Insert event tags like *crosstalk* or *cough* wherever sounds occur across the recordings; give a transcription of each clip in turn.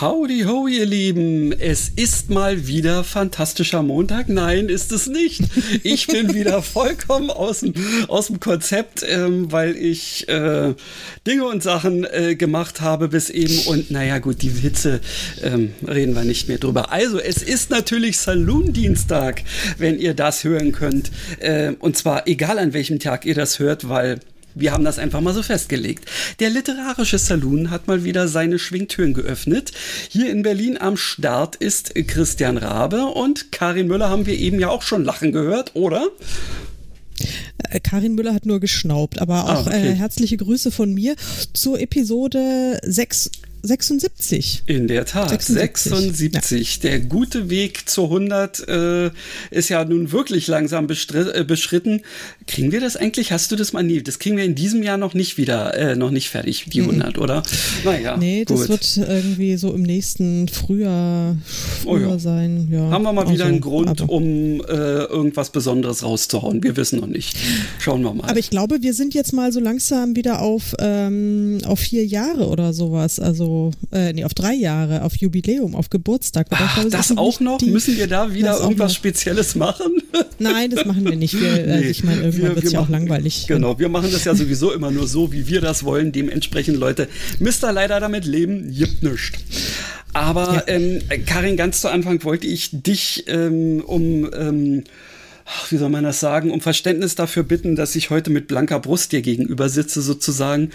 Howdy ho, ihr Lieben. Es ist mal wieder fantastischer Montag. Nein, ist es nicht. Ich bin *laughs* wieder vollkommen aus dem, aus dem Konzept, ähm, weil ich äh, Dinge und Sachen äh, gemacht habe bis eben. Und naja, gut, die Hitze ähm, reden wir nicht mehr drüber. Also, es ist natürlich Saloon-Dienstag, wenn ihr das hören könnt. Äh, und zwar egal an welchem Tag ihr das hört, weil wir haben das einfach mal so festgelegt. Der literarische Saloon hat mal wieder seine Schwingtüren geöffnet. Hier in Berlin am Start ist Christian Rabe und Karin Müller haben wir eben ja auch schon lachen gehört, oder? Äh, Karin Müller hat nur geschnaubt, aber auch ah, okay. äh, herzliche Grüße von mir zur Episode 6 76. In der Tat, 76. 76. Ja. Der gute Weg zur 100 äh, ist ja nun wirklich langsam äh, beschritten. Kriegen wir das eigentlich? Hast du das mal nie? Das kriegen wir in diesem Jahr noch nicht wieder, äh, noch nicht fertig, die 100, mhm. oder? Naja. Nee, das gut. wird irgendwie so im nächsten Frühjahr, Frühjahr oh ja. sein. Ja. Haben wir mal wieder also, einen Grund, um äh, irgendwas Besonderes rauszuhauen. Wir wissen noch nicht. Schauen wir mal. Aber ich glaube, wir sind jetzt mal so langsam wieder auf, ähm, auf vier Jahre oder sowas. Also äh, nee, auf drei Jahre, auf Jubiläum, auf Geburtstag. Ach, glaube, das auch noch? Die, Müssen wir da wieder irgendwas Spezielles machen? *laughs* Nein, das machen wir nicht. Wir, nee, also ich meine, irgendwann wird es ja auch langweilig. Genau, wir machen das ja sowieso immer nur so, wie wir das wollen. Dementsprechend, Leute, müsst ihr leider damit leben, gibt nichts. Aber ja. ähm, Karin, ganz zu Anfang wollte ich dich ähm, um ähm, wie soll man das sagen, um Verständnis dafür bitten, dass ich heute mit blanker Brust dir gegenüber sitze sozusagen.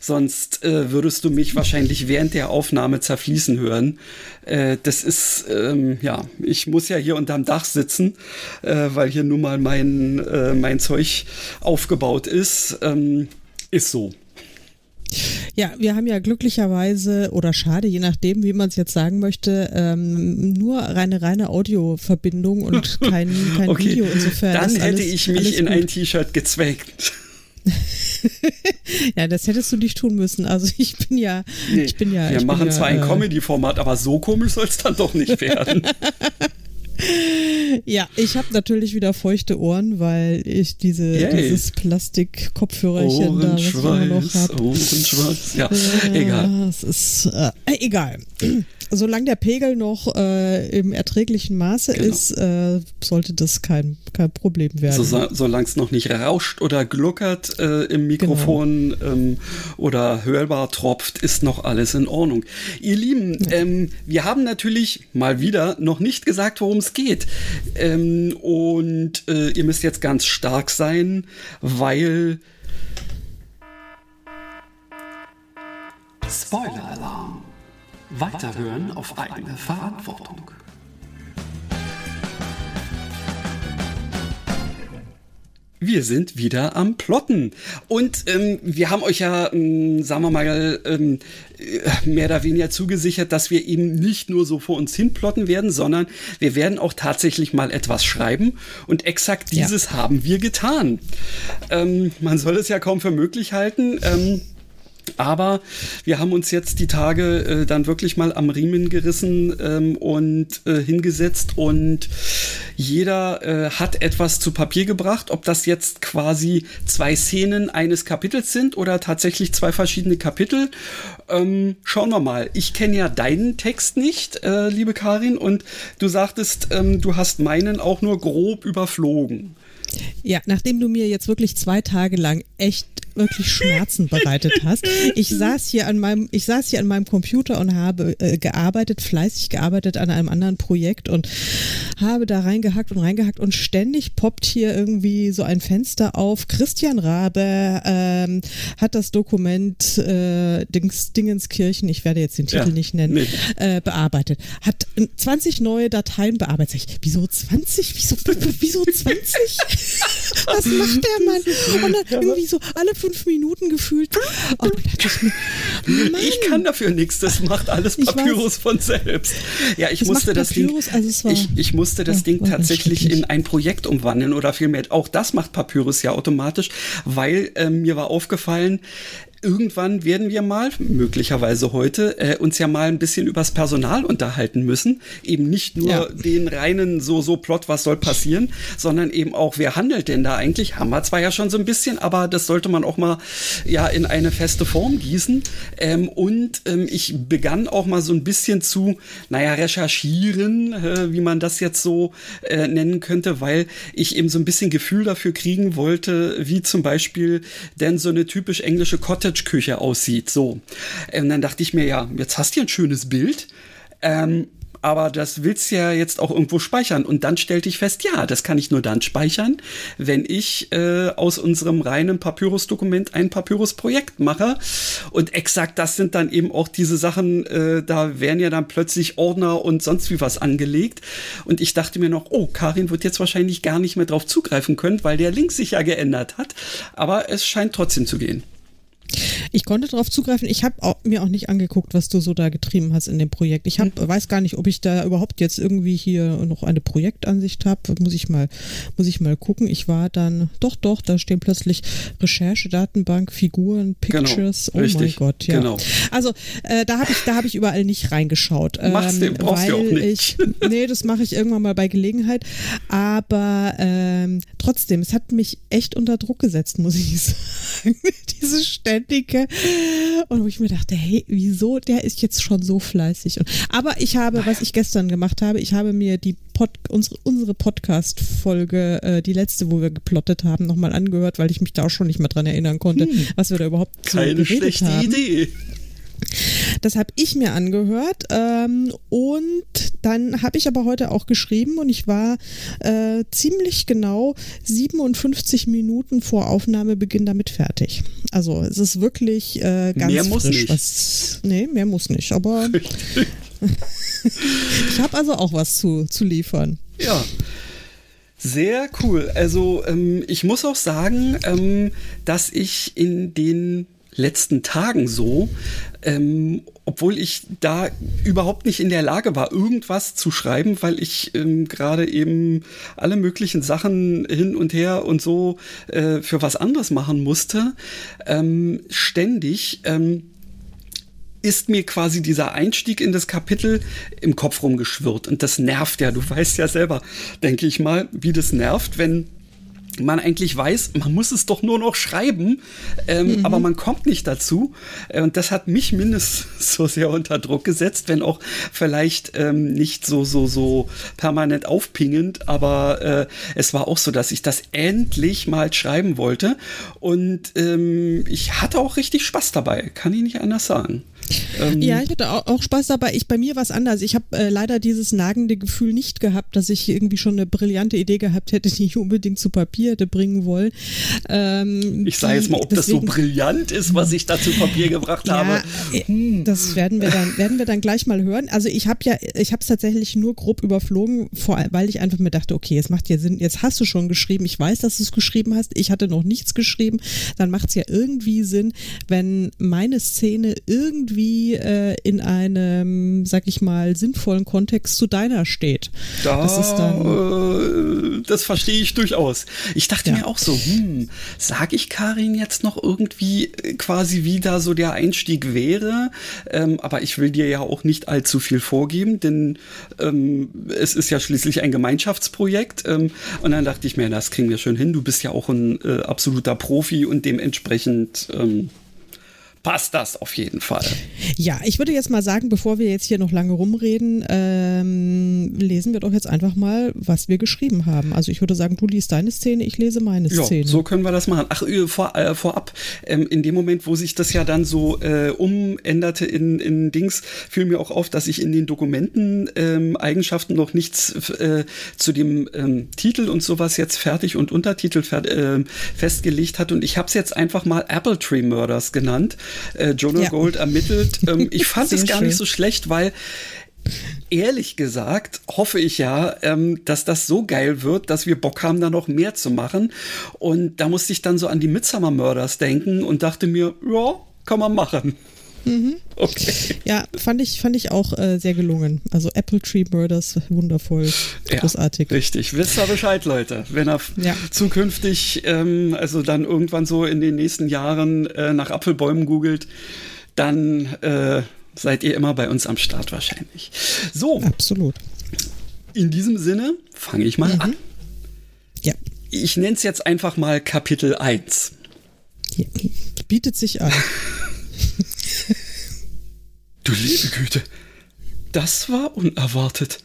Sonst äh, würdest du mich wahrscheinlich während der Aufnahme zerfließen hören. Äh, das ist, ähm, ja, ich muss ja hier unterm Dach sitzen, äh, weil hier nun mal mein, äh, mein Zeug aufgebaut ist. Ähm, ist so. Ja, wir haben ja glücklicherweise oder schade, je nachdem, wie man es jetzt sagen möchte, ähm, nur eine reine Audioverbindung und *laughs* kein, kein okay. Video. Insofern Dann hätte alles, ich mich in ein T-Shirt gezweckt. *laughs* ja, das hättest du nicht tun müssen. Also ich bin ja, nee, ich bin ja. Wir machen ja, zwar ein äh, Comedy-Format, aber so komisch soll es dann doch nicht werden. *laughs* Ja, ich habe natürlich wieder feuchte Ohren, weil ich diese, dieses Plastik-Kopfhörerchen da, was ich immer noch habe. Ohrenschweiß, ja, äh, egal. Es ist äh, egal solange der Pegel noch äh, im erträglichen Maße genau. ist, äh, sollte das kein, kein Problem werden. So, solange es noch nicht rauscht oder gluckert äh, im Mikrofon genau. ähm, oder hörbar tropft, ist noch alles in Ordnung. Ihr Lieben, ja. ähm, wir haben natürlich mal wieder noch nicht gesagt, worum es geht. Ähm, und äh, ihr müsst jetzt ganz stark sein, weil Spoiler-Alarm. Weiterhören auf eigene Verantwortung. Wir sind wieder am Plotten. Und ähm, wir haben euch ja, ähm, sagen wir mal, ähm, äh, mehr oder weniger zugesichert, dass wir eben nicht nur so vor uns hin plotten werden, sondern wir werden auch tatsächlich mal etwas schreiben. Und exakt dieses ja. haben wir getan. Ähm, man soll es ja kaum für möglich halten. Aber wir haben uns jetzt die Tage äh, dann wirklich mal am Riemen gerissen ähm, und äh, hingesetzt und jeder äh, hat etwas zu Papier gebracht. Ob das jetzt quasi zwei Szenen eines Kapitels sind oder tatsächlich zwei verschiedene Kapitel, ähm, schauen wir mal. Ich kenne ja deinen Text nicht, äh, liebe Karin, und du sagtest, ähm, du hast meinen auch nur grob überflogen. Ja, nachdem du mir jetzt wirklich zwei Tage lang echt wirklich Schmerzen bereitet hast. Ich saß hier an meinem, ich saß hier an meinem Computer und habe äh, gearbeitet, fleißig gearbeitet an einem anderen Projekt und habe da reingehackt und reingehackt und ständig poppt hier irgendwie so ein Fenster auf. Christian Rabe ähm, hat das Dokument äh, Dings, Dingenskirchen, ich werde jetzt den Titel ja, nicht nennen, nee. äh, bearbeitet. Hat 20 neue Dateien bearbeitet. Ich, wieso 20? Wieso, wieso 20? *laughs* Was macht der Mann? Und dann irgendwie so alle fünf Minuten gefühlt. Oh, ich, mir, ich, kann dafür nichts, das macht alles Papyrus von selbst. Ja, ich das musste das Papyrus, Ding, also ich, ich, musste das ja, Ding tatsächlich in ein Projekt umwandeln oder vielmehr, auch das macht Papyrus ja automatisch, weil äh, mir war aufgefallen, irgendwann werden wir mal, möglicherweise heute, äh, uns ja mal ein bisschen übers Personal unterhalten müssen. Eben nicht nur ja. den reinen so, so Plot, was soll passieren, sondern eben auch, wer handelt denn da eigentlich? Haben wir zwar ja schon so ein bisschen, aber das sollte man auch mal ja in eine feste Form gießen. Ähm, und ähm, ich begann auch mal so ein bisschen zu, naja, recherchieren, äh, wie man das jetzt so äh, nennen könnte, weil ich eben so ein bisschen Gefühl dafür kriegen wollte, wie zum Beispiel denn so eine typisch englische Cottage Cottage-Küche aussieht. So. Und dann dachte ich mir, ja, jetzt hast du ein schönes Bild. Ähm, aber das willst du ja jetzt auch irgendwo speichern. Und dann stellte ich fest, ja, das kann ich nur dann speichern, wenn ich äh, aus unserem reinen Papyrus-Dokument ein Papyrus-Projekt mache. Und exakt das sind dann eben auch diese Sachen, äh, da werden ja dann plötzlich Ordner und sonst wie was angelegt. Und ich dachte mir noch, oh, Karin wird jetzt wahrscheinlich gar nicht mehr drauf zugreifen können, weil der Link sich ja geändert hat. Aber es scheint trotzdem zu gehen. Ich konnte darauf zugreifen. Ich habe mir auch nicht angeguckt, was du so da getrieben hast in dem Projekt. Ich hab, mhm. weiß gar nicht, ob ich da überhaupt jetzt irgendwie hier noch eine Projektansicht habe. Muss ich mal, muss ich mal gucken. Ich war dann, doch, doch, da stehen plötzlich Recherche, Datenbank, Figuren, genau, Pictures. Genau, oh richtig, mein Gott, ja. Genau. Also äh, da habe ich, da habe ich überall nicht reingeschaut. Machst ähm, du, brauchst weil du auch nicht. Ich, nee, das mache ich irgendwann mal bei Gelegenheit. Aber ähm, trotzdem, es hat mich echt unter Druck gesetzt, muss ich *laughs* sagen. Diese ständige und wo ich mir dachte, hey, wieso? Der ist jetzt schon so fleißig. Und, aber ich habe, was ich gestern gemacht habe, ich habe mir die Pod, unsere, unsere Podcast-Folge, äh, die letzte, wo wir geplottet haben, nochmal angehört, weil ich mich da auch schon nicht mehr dran erinnern konnte, hm, was wir da überhaupt so Keine schlechte haben. Idee. Das habe ich mir angehört ähm, und dann habe ich aber heute auch geschrieben und ich war äh, ziemlich genau 57 Minuten vor Aufnahmebeginn damit fertig. Also es ist wirklich äh, ganz mehr muss frisch. Nicht. Was, nee, mehr muss nicht, aber *laughs* *laughs* ich habe also auch was zu, zu liefern. Ja. Sehr cool. Also ähm, ich muss auch sagen, ähm, dass ich in den letzten Tagen so, ähm, obwohl ich da überhaupt nicht in der Lage war, irgendwas zu schreiben, weil ich ähm, gerade eben alle möglichen Sachen hin und her und so äh, für was anderes machen musste, ähm, ständig ähm, ist mir quasi dieser Einstieg in das Kapitel im Kopf rumgeschwirrt. Und das nervt ja. Du weißt ja selber, denke ich mal, wie das nervt, wenn man eigentlich weiß, man muss es doch nur noch schreiben, ähm, mhm. aber man kommt nicht dazu. Äh, und das hat mich mindestens *laughs* so sehr unter Druck gesetzt, wenn auch vielleicht ähm, nicht so, so, so permanent aufpingend, aber äh, es war auch so, dass ich das endlich mal schreiben wollte. Und ähm, ich hatte auch richtig Spaß dabei, kann ich nicht anders sagen. Ähm, ja, ich hatte auch, Spaß dabei. Ich, bei mir war es anders. Ich habe äh, leider dieses nagende Gefühl nicht gehabt, dass ich irgendwie schon eine brillante Idee gehabt hätte, *laughs* die ich unbedingt zu Papier hätte bringen wollen. Ähm, ich sage jetzt mal, ob deswegen, das so brillant ist, was ich da zu Papier gebracht ja, habe. Äh, hm. Das werden wir dann, werden wir dann gleich mal hören. Also ich habe ja, ich habe es tatsächlich nur grob überflogen, vor, weil ich einfach mir dachte, okay, es macht ja Sinn, jetzt hast du schon geschrieben, ich weiß, dass du es geschrieben hast, ich hatte noch nichts geschrieben, dann macht es ja irgendwie Sinn, wenn meine Szene irgendwie irgendwie äh, in einem, sag ich mal, sinnvollen Kontext zu deiner steht. Da, das, ist dann, äh, das verstehe ich durchaus. Ich dachte ja. mir auch so, hm, sag ich Karin jetzt noch irgendwie äh, quasi, wie da so der Einstieg wäre? Ähm, aber ich will dir ja auch nicht allzu viel vorgeben, denn ähm, es ist ja schließlich ein Gemeinschaftsprojekt. Ähm, und dann dachte ich mir, das kriegen wir schon hin. Du bist ja auch ein äh, absoluter Profi und dementsprechend ähm, passt das auf jeden Fall. Ja, ich würde jetzt mal sagen, bevor wir jetzt hier noch lange rumreden, ähm, lesen wir doch jetzt einfach mal, was wir geschrieben haben. Also ich würde sagen, du liest deine Szene, ich lese meine ja, Szene. So können wir das machen. Ach, äh, vor, äh, vorab, ähm, in dem Moment, wo sich das ja dann so äh, umänderte in, in Dings, fiel mir auch auf, dass ich in den Dokumenten ähm, Eigenschaften noch nichts äh, zu dem ähm, Titel und sowas jetzt fertig und Untertitel äh, festgelegt hat. Und ich habe es jetzt einfach mal Apple Tree Murders genannt äh, Jonah ja. Gold ermittelt. Ähm, *laughs* ich fand es gar schön. nicht so schlecht, weil ehrlich gesagt hoffe ich ja, ähm, dass das so geil wird, dass wir Bock haben, da noch mehr zu machen. Und da musste ich dann so an die Midsummer Murders denken und dachte mir, ja, kann man machen. Mhm. *laughs* Okay. Ja, fand ich, fand ich auch äh, sehr gelungen. Also Apple Tree Murders, wundervoll, großartig. Ja, richtig. Wisst ihr Bescheid, Leute. Wenn er ja. zukünftig, ähm, also dann irgendwann so in den nächsten Jahren äh, nach Apfelbäumen googelt, dann äh, seid ihr immer bei uns am Start wahrscheinlich. So. Absolut. In diesem Sinne fange ich mal mhm. an. Ja. Ich nenne es jetzt einfach mal Kapitel 1. Ja, bietet sich an. *laughs* *laughs* du liebe Güte, das war unerwartet.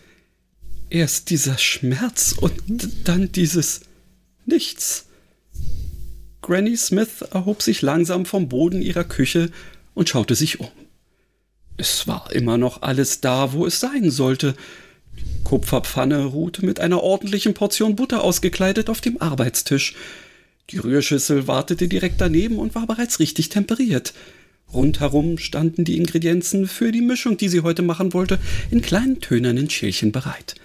Erst dieser Schmerz und dann dieses Nichts. Granny Smith erhob sich langsam vom Boden ihrer Küche und schaute sich um. Es war immer noch alles da, wo es sein sollte. Die Kupferpfanne ruhte mit einer ordentlichen Portion Butter ausgekleidet auf dem Arbeitstisch. Die Rührschüssel wartete direkt daneben und war bereits richtig temperiert. Rundherum standen die Ingredienzen für die Mischung, die sie heute machen wollte, in kleinen tönernen Schälchen bereit.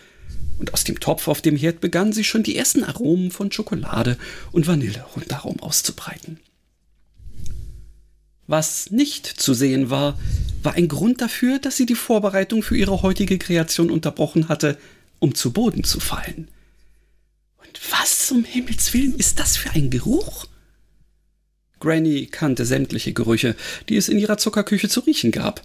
Und aus dem Topf auf dem Herd begannen sie schon die ersten Aromen von Schokolade und Vanille rundherum auszubreiten. Was nicht zu sehen war, war ein Grund dafür, dass sie die Vorbereitung für ihre heutige Kreation unterbrochen hatte, um zu Boden zu fallen. Und was um Himmels willen ist das für ein Geruch? Granny kannte sämtliche Gerüche, die es in ihrer Zuckerküche zu riechen gab.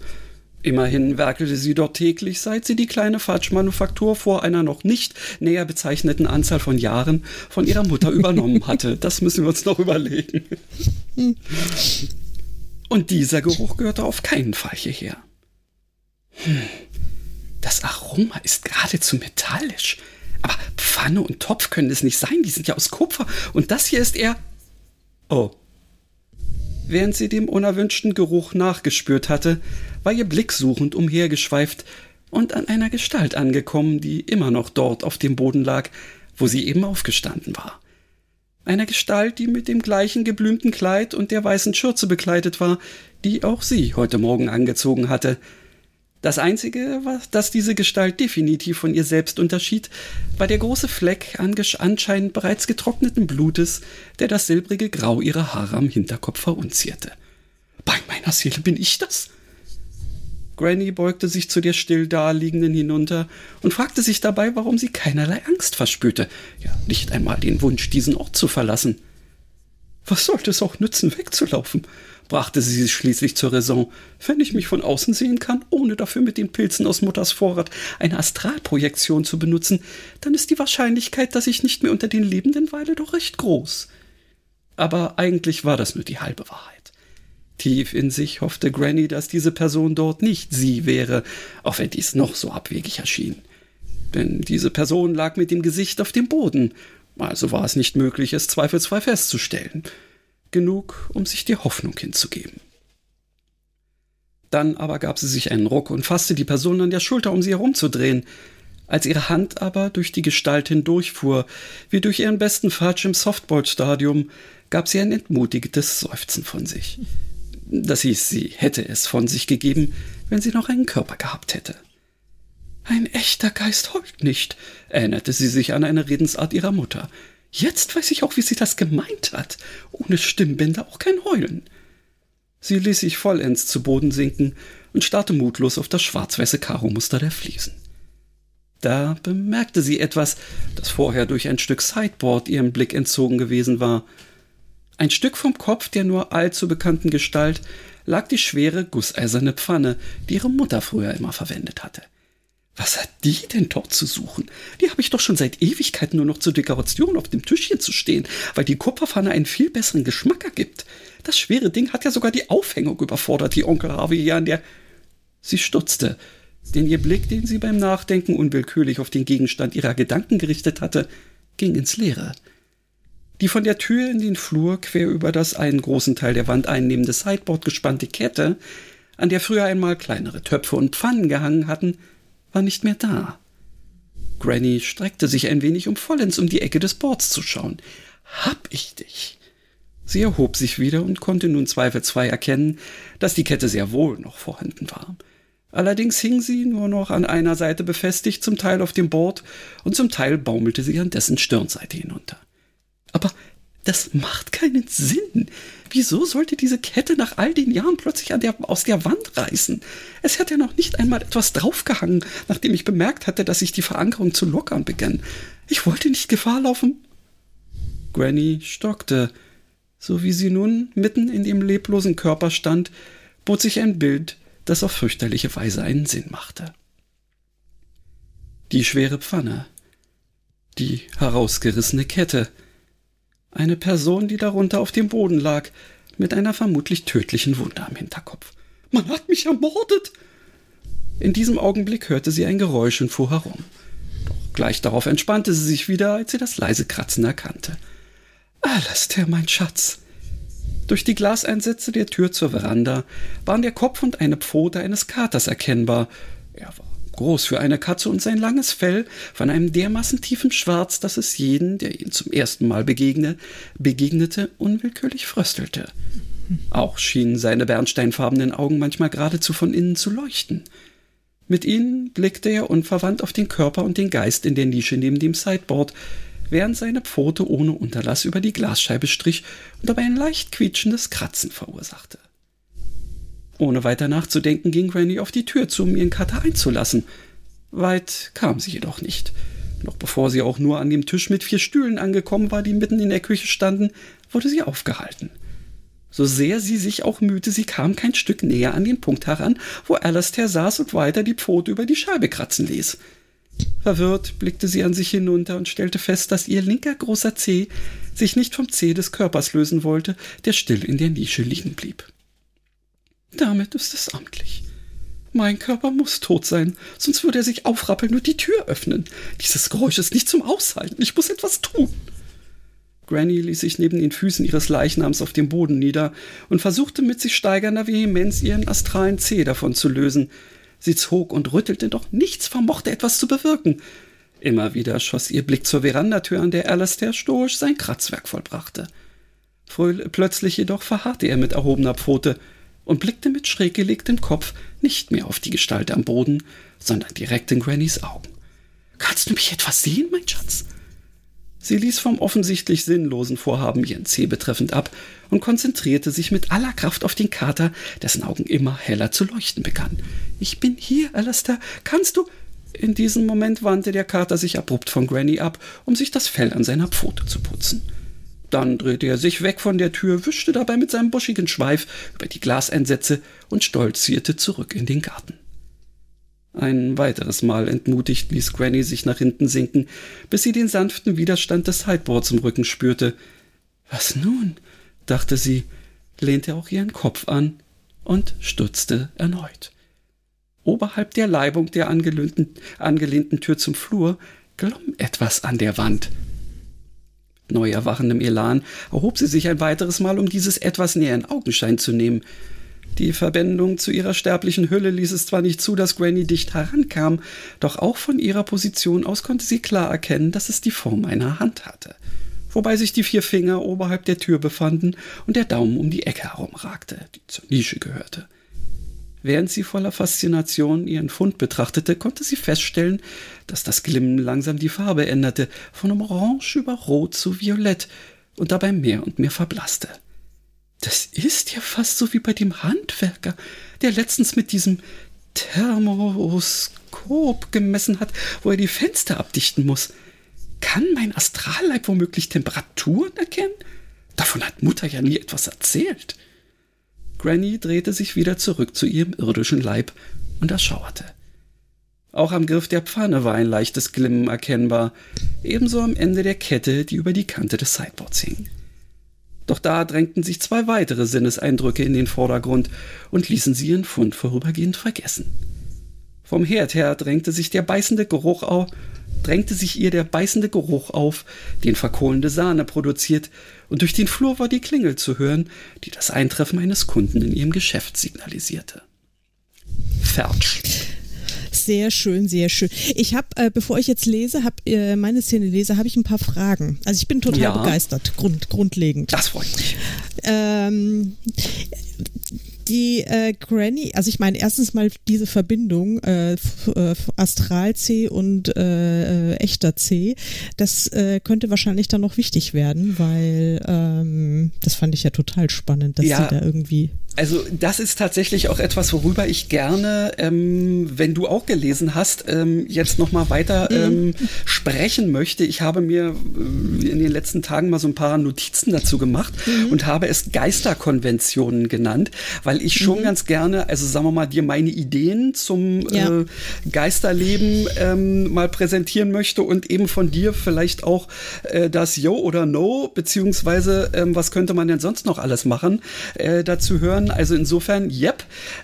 Immerhin werkelte sie dort täglich, seit sie die kleine Fatschmanufaktur vor einer noch nicht näher bezeichneten Anzahl von Jahren von ihrer Mutter übernommen hatte. *laughs* Das müssen wir uns noch überlegen. Und dieser Geruch gehörte auf keinen Fall hierher. Hm, das Aroma ist geradezu metallisch. Aber Pfanne und Topf können es nicht sein, die sind ja aus Kupfer. Und das hier ist eher. Oh. Während sie dem unerwünschten Geruch nachgespürt hatte, war ihr Blick suchend umhergeschweift und an einer Gestalt angekommen, die immer noch dort auf dem Boden lag, wo sie eben aufgestanden war einer Gestalt, die mit dem gleichen geblümten Kleid und der weißen Schürze bekleidet war, die auch sie heute Morgen angezogen hatte. Das Einzige, was, das diese Gestalt definitiv von ihr selbst unterschied, war der große Fleck anscheinend bereits getrockneten Blutes, der das silbrige Grau ihrer Haare am Hinterkopf verunzierte. Bei meiner Seele bin ich das? Granny beugte sich zu der still daliegenden hinunter und fragte sich dabei, warum sie keinerlei Angst verspürte, ja nicht einmal den Wunsch, diesen Ort zu verlassen. Was sollte es auch nützen, wegzulaufen? Brachte sie schließlich zur Raison. Wenn ich mich von außen sehen kann, ohne dafür mit den Pilzen aus Mutters Vorrat eine Astralprojektion zu benutzen, dann ist die Wahrscheinlichkeit, dass ich nicht mehr unter den Lebenden weile, doch recht groß. Aber eigentlich war das nur die halbe Wahrheit. Tief in sich hoffte Granny, dass diese Person dort nicht sie wäre, auch wenn dies noch so abwegig erschien. Denn diese Person lag mit dem Gesicht auf dem Boden, also war es nicht möglich, es zweifelsfrei festzustellen. Genug, um sich die Hoffnung hinzugeben. Dann aber gab sie sich einen Ruck und fasste die Person an der Schulter, um sie herumzudrehen. Als ihre Hand aber durch die Gestalt hindurchfuhr, wie durch ihren besten Fatsch im Softball-Stadium, gab sie ein entmutigendes Seufzen von sich. Das hieß, sie hätte es von sich gegeben, wenn sie noch einen Körper gehabt hätte. Ein echter Geist heult nicht, erinnerte sie sich an eine Redensart ihrer Mutter. Jetzt weiß ich auch, wie sie das gemeint hat. Ohne Stimmbänder auch kein Heulen. Sie ließ sich vollends zu Boden sinken und starrte mutlos auf das schwarz-weiße Karomuster der Fliesen. Da bemerkte sie etwas, das vorher durch ein Stück Sideboard ihrem Blick entzogen gewesen war. Ein Stück vom Kopf der nur allzu bekannten Gestalt lag die schwere gusseiserne Pfanne, die ihre Mutter früher immer verwendet hatte. Was hat die denn dort zu suchen? Die habe ich doch schon seit Ewigkeiten nur noch zur Dekoration auf dem Tischchen zu stehen, weil die Kupferpfanne einen viel besseren Geschmack ergibt. Das schwere Ding hat ja sogar die Aufhängung überfordert, die Onkel Harvey hier an der. Sie stutzte, denn ihr Blick, den sie beim Nachdenken unwillkürlich auf den Gegenstand ihrer Gedanken gerichtet hatte, ging ins Leere. Die von der Tür in den Flur quer über das einen großen Teil der Wand einnehmende Sideboard gespannte Kette, an der früher einmal kleinere Töpfe und Pfannen gehangen hatten, war nicht mehr da. Granny streckte sich ein wenig, um vollends um die Ecke des Boards zu schauen. Hab ich dich? Sie erhob sich wieder und konnte nun zweifelsfrei erkennen, dass die Kette sehr wohl noch vorhanden war. Allerdings hing sie nur noch an einer Seite befestigt, zum Teil auf dem Board und zum Teil baumelte sie an dessen Stirnseite hinunter. Aber das macht keinen Sinn. Wieso sollte diese Kette nach all den Jahren plötzlich der, aus der Wand reißen? Es hat ja noch nicht einmal etwas draufgehangen, nachdem ich bemerkt hatte, dass sich die Verankerung zu lockern begann. Ich wollte nicht Gefahr laufen. Granny stockte. So wie sie nun mitten in dem leblosen Körper stand, bot sich ein Bild, das auf fürchterliche Weise einen Sinn machte. Die schwere Pfanne, die herausgerissene Kette, eine Person, die darunter auf dem Boden lag, mit einer vermutlich tödlichen Wunde am Hinterkopf. Man hat mich ermordet! In diesem Augenblick hörte sie ein Geräusch und fuhr herum. Doch gleich darauf entspannte sie sich wieder, als sie das leise Kratzen erkannte. Alastair, mein Schatz! Durch die Glaseinsätze der Tür zur Veranda waren der Kopf und eine Pfote eines Katers erkennbar. Er war groß für eine Katze und sein langes Fell von einem dermaßen tiefen Schwarz, dass es jeden, der ihn zum ersten Mal begegne, begegnete, unwillkürlich fröstelte. Auch schienen seine bernsteinfarbenen Augen manchmal geradezu von innen zu leuchten. Mit ihnen blickte er unverwandt auf den Körper und den Geist in der Nische neben dem Sideboard, während seine Pfote ohne Unterlass über die Glasscheibe strich und dabei ein leicht quietschendes Kratzen verursachte. Ohne weiter nachzudenken ging Granny auf die Tür zu, um ihren Kater einzulassen. Weit kam sie jedoch nicht. Noch bevor sie auch nur an dem Tisch mit vier Stühlen angekommen war, die mitten in der Küche standen, wurde sie aufgehalten. So sehr sie sich auch mühte, sie kam kein Stück näher an den Punkt heran, wo Alastair saß und weiter die Pfote über die Scheibe kratzen ließ. Verwirrt blickte sie an sich hinunter und stellte fest, dass ihr linker großer Zeh sich nicht vom Zeh des Körpers lösen wollte, der still in der Nische liegen blieb. Damit ist es amtlich. Mein Körper muss tot sein, sonst würde er sich aufrappeln und die Tür öffnen. Dieses Geräusch ist nicht zum Aushalten. Ich muss etwas tun. Granny ließ sich neben den Füßen ihres Leichnams auf dem Boden nieder und versuchte mit sich steigernder Vehemenz ihren astralen Zeh davon zu lösen. Sie zog und rüttelte, doch nichts vermochte etwas zu bewirken. Immer wieder schoss ihr Blick zur Verandatür, an der Alastair stoisch sein Kratzwerk vollbrachte. Plötzlich jedoch verharrte er mit erhobener Pfote und blickte mit schräg gelegtem Kopf nicht mehr auf die Gestalt am Boden, sondern direkt in Grannys Augen. Kannst du mich etwas sehen, mein Schatz? Sie ließ vom offensichtlich sinnlosen Vorhaben ihren Zeh betreffend ab und konzentrierte sich mit aller Kraft auf den Kater, dessen Augen immer heller zu leuchten begannen. Ich bin hier, Alastair. Kannst du? In diesem Moment wandte der Kater sich abrupt von Granny ab, um sich das Fell an seiner Pfote zu putzen. Dann drehte er sich weg von der Tür, wischte dabei mit seinem buschigen Schweif über die Glaseinsätze und stolzierte zurück in den Garten. Ein weiteres Mal entmutigt ließ Granny sich nach hinten sinken, bis sie den sanften Widerstand des Sideboards im Rücken spürte. Was nun? dachte sie, lehnte auch ihren Kopf an und stutzte erneut. Oberhalb der Leibung der angelehnten, angelehnten Tür zum Flur glomm etwas an der Wand. Neu erwachendem Elan erhob sie sich ein weiteres Mal, um dieses etwas näher in Augenschein zu nehmen. Die Verbindung zu ihrer sterblichen Hülle ließ es zwar nicht zu, dass Granny dicht herankam, doch auch von ihrer Position aus konnte sie klar erkennen, dass es die Form einer Hand hatte, wobei sich die vier Finger oberhalb der Tür befanden und der Daumen um die Ecke herumragte, die zur Nische gehörte. Während sie voller Faszination ihren Fund betrachtete, konnte sie feststellen, dass das Glimmen langsam die Farbe änderte, von Orange über Rot zu Violett und dabei mehr und mehr verblasste. Das ist ja fast so wie bei dem Handwerker, der letztens mit diesem Thermoskop gemessen hat, wo er die Fenster abdichten muss. Kann mein Astralleib womöglich Temperaturen erkennen? Davon hat Mutter ja nie etwas erzählt. Granny drehte sich wieder zurück zu ihrem irdischen Leib und erschauerte. Auch am Griff der Pfanne war ein leichtes Glimmen erkennbar, ebenso am Ende der Kette, die über die Kante des Sideboards hing. Doch da drängten sich zwei weitere Sinneseindrücke in den Vordergrund und ließen sie ihren Fund vorübergehend vergessen. Vom Herd her drängte sich der beißende Geruch auf, drängte sich ihr der beißende Geruch auf, den verkohlende Sahne produziert, und durch den Flur war die Klingel zu hören, die das Eintreffen eines Kunden in ihrem Geschäft signalisierte. Fertig. Sehr schön, sehr schön. Ich habe, äh, bevor ich jetzt lese, habe äh, meine Szene lese, habe ich ein paar Fragen. Also ich bin total ja. begeistert, grund, grundlegend. Das freut mich. Ähm, die äh, Granny, also ich meine, erstens mal diese Verbindung äh, äh Astral-C und äh, äh, echter C, das äh, könnte wahrscheinlich dann noch wichtig werden, weil ähm, das fand ich ja total spannend, dass ja. sie da irgendwie also das ist tatsächlich auch etwas, worüber ich gerne, ähm, wenn du auch gelesen hast, ähm, jetzt noch mal weiter mhm. ähm, sprechen möchte. Ich habe mir äh, in den letzten Tagen mal so ein paar Notizen dazu gemacht mhm. und habe es Geisterkonventionen genannt, weil ich schon mhm. ganz gerne, also sagen wir mal, dir meine Ideen zum ja. äh, Geisterleben ähm, mal präsentieren möchte und eben von dir vielleicht auch äh, das Yo oder No, beziehungsweise ähm, was könnte man denn sonst noch alles machen, äh, dazu hören also insofern, yep,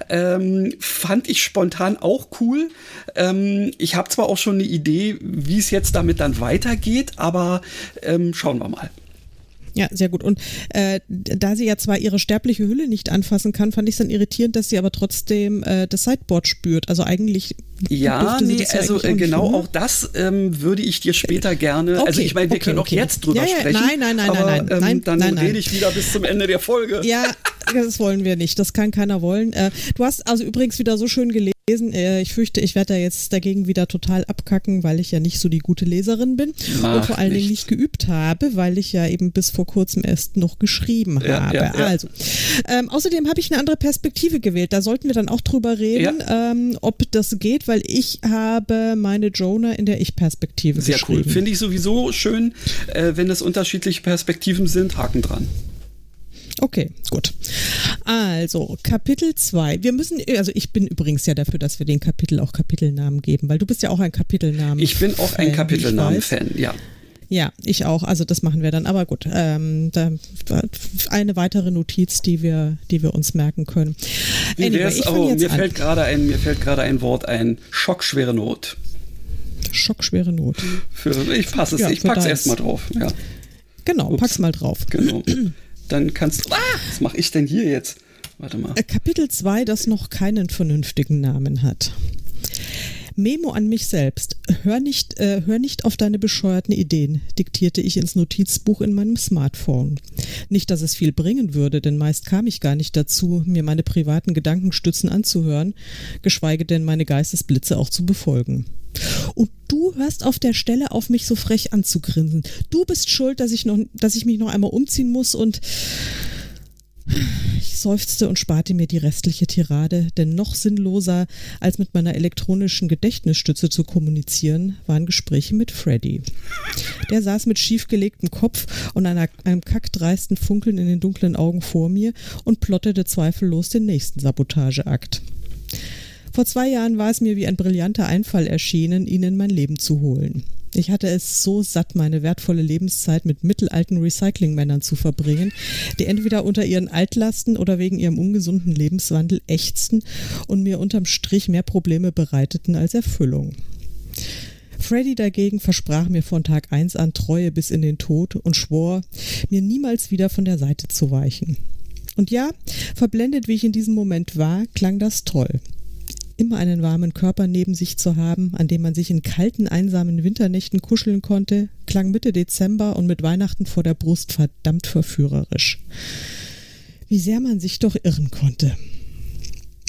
ähm, fand ich spontan auch cool. Ähm, ich habe zwar auch schon eine Idee, wie es jetzt damit dann weitergeht, aber ähm, schauen wir mal. Ja, sehr gut. Und äh, da sie ja zwar ihre sterbliche Hülle nicht anfassen kann, fand ich es dann irritierend, dass sie aber trotzdem äh, das Sideboard spürt. Also eigentlich. Ja, nee, also äh, genau auch das ähm, würde ich dir später gerne. Okay, also ich meine, wir okay, können okay. auch jetzt drüber ja, ja, sprechen. Nein, nein, nein, aber, nein, nein, ähm, nein. Dann nein, rede ich wieder bis zum Ende der Folge. Ja, das wollen wir nicht. Das kann keiner wollen. Äh, du hast also übrigens wieder so schön gelesen lesen. Äh, ich fürchte, ich werde da jetzt dagegen wieder total abkacken, weil ich ja nicht so die gute Leserin bin Mach und vor allen Dingen nicht geübt habe, weil ich ja eben bis vor kurzem erst noch geschrieben habe. Also, ähm, außerdem habe ich eine andere Perspektive gewählt. Da sollten wir dann auch drüber reden, ähm, ob das geht, weil ich habe meine Jonah in der Ich-Perspektive Sehr cool. Finde ich sowieso schön, äh, wenn es unterschiedliche Perspektiven sind. Haken dran. Okay, gut. Also, Kapitel 2. Wir müssen, also ich bin übrigens ja dafür, dass wir den Kapitel auch Kapitelnamen geben, weil du bist ja auch ein Kapitelnamen. Ich bin auch ein Kapitelnamen-Fan, ja. Ja, ich auch. Also das machen wir dann. Aber gut, ähm, da, eine weitere Notiz, die wir, die wir uns merken können. Anyway, ich oh, mir fällt gerade ein, mir fällt gerade ein Wort ein. Schockschwere Not. Schockschwere Not. Für, ich passe es, ja, ich pack's erstmal drauf. Ja. Genau, Ups. pack's mal drauf. Genau. dann kannst du. Ah, was mache ich denn hier jetzt? Warte mal. Äh, Kapitel 2, das noch keinen vernünftigen Namen hat. Memo an mich selbst. Hör nicht, äh, hör nicht auf deine bescheuerten Ideen, diktierte ich ins Notizbuch in meinem Smartphone. Nicht, dass es viel bringen würde, denn meist kam ich gar nicht dazu, mir meine privaten Gedankenstützen anzuhören, geschweige denn meine Geistesblitze auch zu befolgen. Und du hörst auf der Stelle auf mich so frech anzugrinsen. Du bist schuld, dass ich noch, dass ich mich noch einmal umziehen muss und ich seufzte und sparte mir die restliche Tirade, denn noch sinnloser als mit meiner elektronischen Gedächtnisstütze zu kommunizieren, waren Gespräche mit Freddy. Der saß mit schiefgelegtem Kopf und einer, einem kackdreisten Funkeln in den dunklen Augen vor mir und plottete zweifellos den nächsten Sabotageakt. Vor zwei Jahren war es mir wie ein brillanter Einfall erschienen, ihn in mein Leben zu holen. Ich hatte es so satt, meine wertvolle Lebenszeit mit mittelalten Recyclingmännern zu verbringen, die entweder unter ihren Altlasten oder wegen ihrem ungesunden Lebenswandel ächzten und mir unterm Strich mehr Probleme bereiteten als Erfüllung. Freddy dagegen versprach mir von Tag eins an Treue bis in den Tod und schwor, mir niemals wieder von der Seite zu weichen. Und ja, verblendet wie ich in diesem Moment war, klang das toll immer einen warmen Körper neben sich zu haben, an dem man sich in kalten, einsamen Winternächten kuscheln konnte, klang Mitte Dezember und mit Weihnachten vor der Brust verdammt verführerisch. Wie sehr man sich doch irren konnte.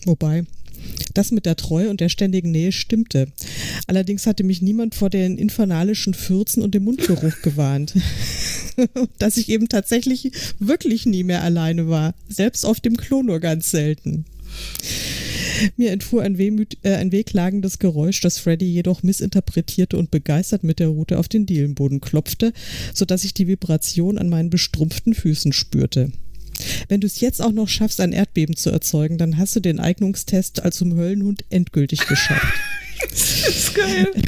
Wobei, das mit der Treue und der ständigen Nähe stimmte. Allerdings hatte mich niemand vor den infernalischen Fürzen und dem Mundgeruch gewarnt. *laughs* Dass ich eben tatsächlich wirklich nie mehr alleine war. Selbst auf dem Klo nur ganz selten. Mir entfuhr ein, wehmüt, äh, ein wehklagendes Geräusch, das Freddy jedoch missinterpretierte und begeistert mit der Rute auf den Dielenboden klopfte, sodass ich die Vibration an meinen bestrumpften Füßen spürte. Wenn du es jetzt auch noch schaffst, ein Erdbeben zu erzeugen, dann hast du den Eignungstest als zum Höllenhund endgültig geschafft. *laughs* das ist geil. *laughs*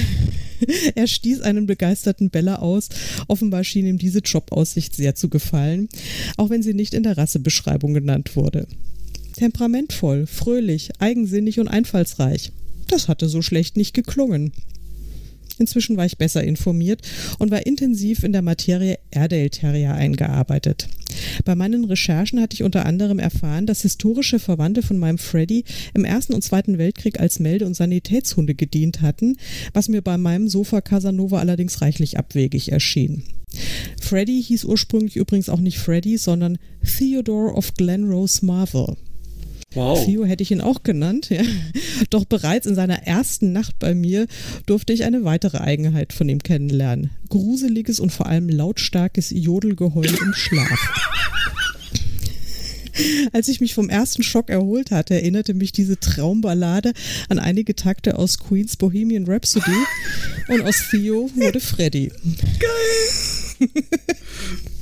Er stieß einen begeisterten Beller aus. Offenbar schien ihm diese Jobaussicht sehr zu gefallen, auch wenn sie nicht in der Rassebeschreibung genannt wurde. Temperamentvoll, fröhlich, eigensinnig und einfallsreich. Das hatte so schlecht nicht geklungen. Inzwischen war ich besser informiert und war intensiv in der Materie Airedale Terrier eingearbeitet. Bei meinen Recherchen hatte ich unter anderem erfahren, dass historische Verwandte von meinem Freddy im Ersten und Zweiten Weltkrieg als Melde- und Sanitätshunde gedient hatten, was mir bei meinem Sofa Casanova allerdings reichlich abwegig erschien. Freddy hieß ursprünglich übrigens auch nicht Freddy, sondern Theodore of Glenrose Marvel. Wow. Theo hätte ich ihn auch genannt, ja. Doch bereits in seiner ersten Nacht bei mir durfte ich eine weitere Eigenheit von ihm kennenlernen. Gruseliges und vor allem lautstarkes Jodelgeheul im Schlaf. Als ich mich vom ersten Schock erholt hatte, erinnerte mich diese Traumballade an einige Takte aus Queens Bohemian Rhapsody und aus Theo wurde Freddy. Geil! *laughs*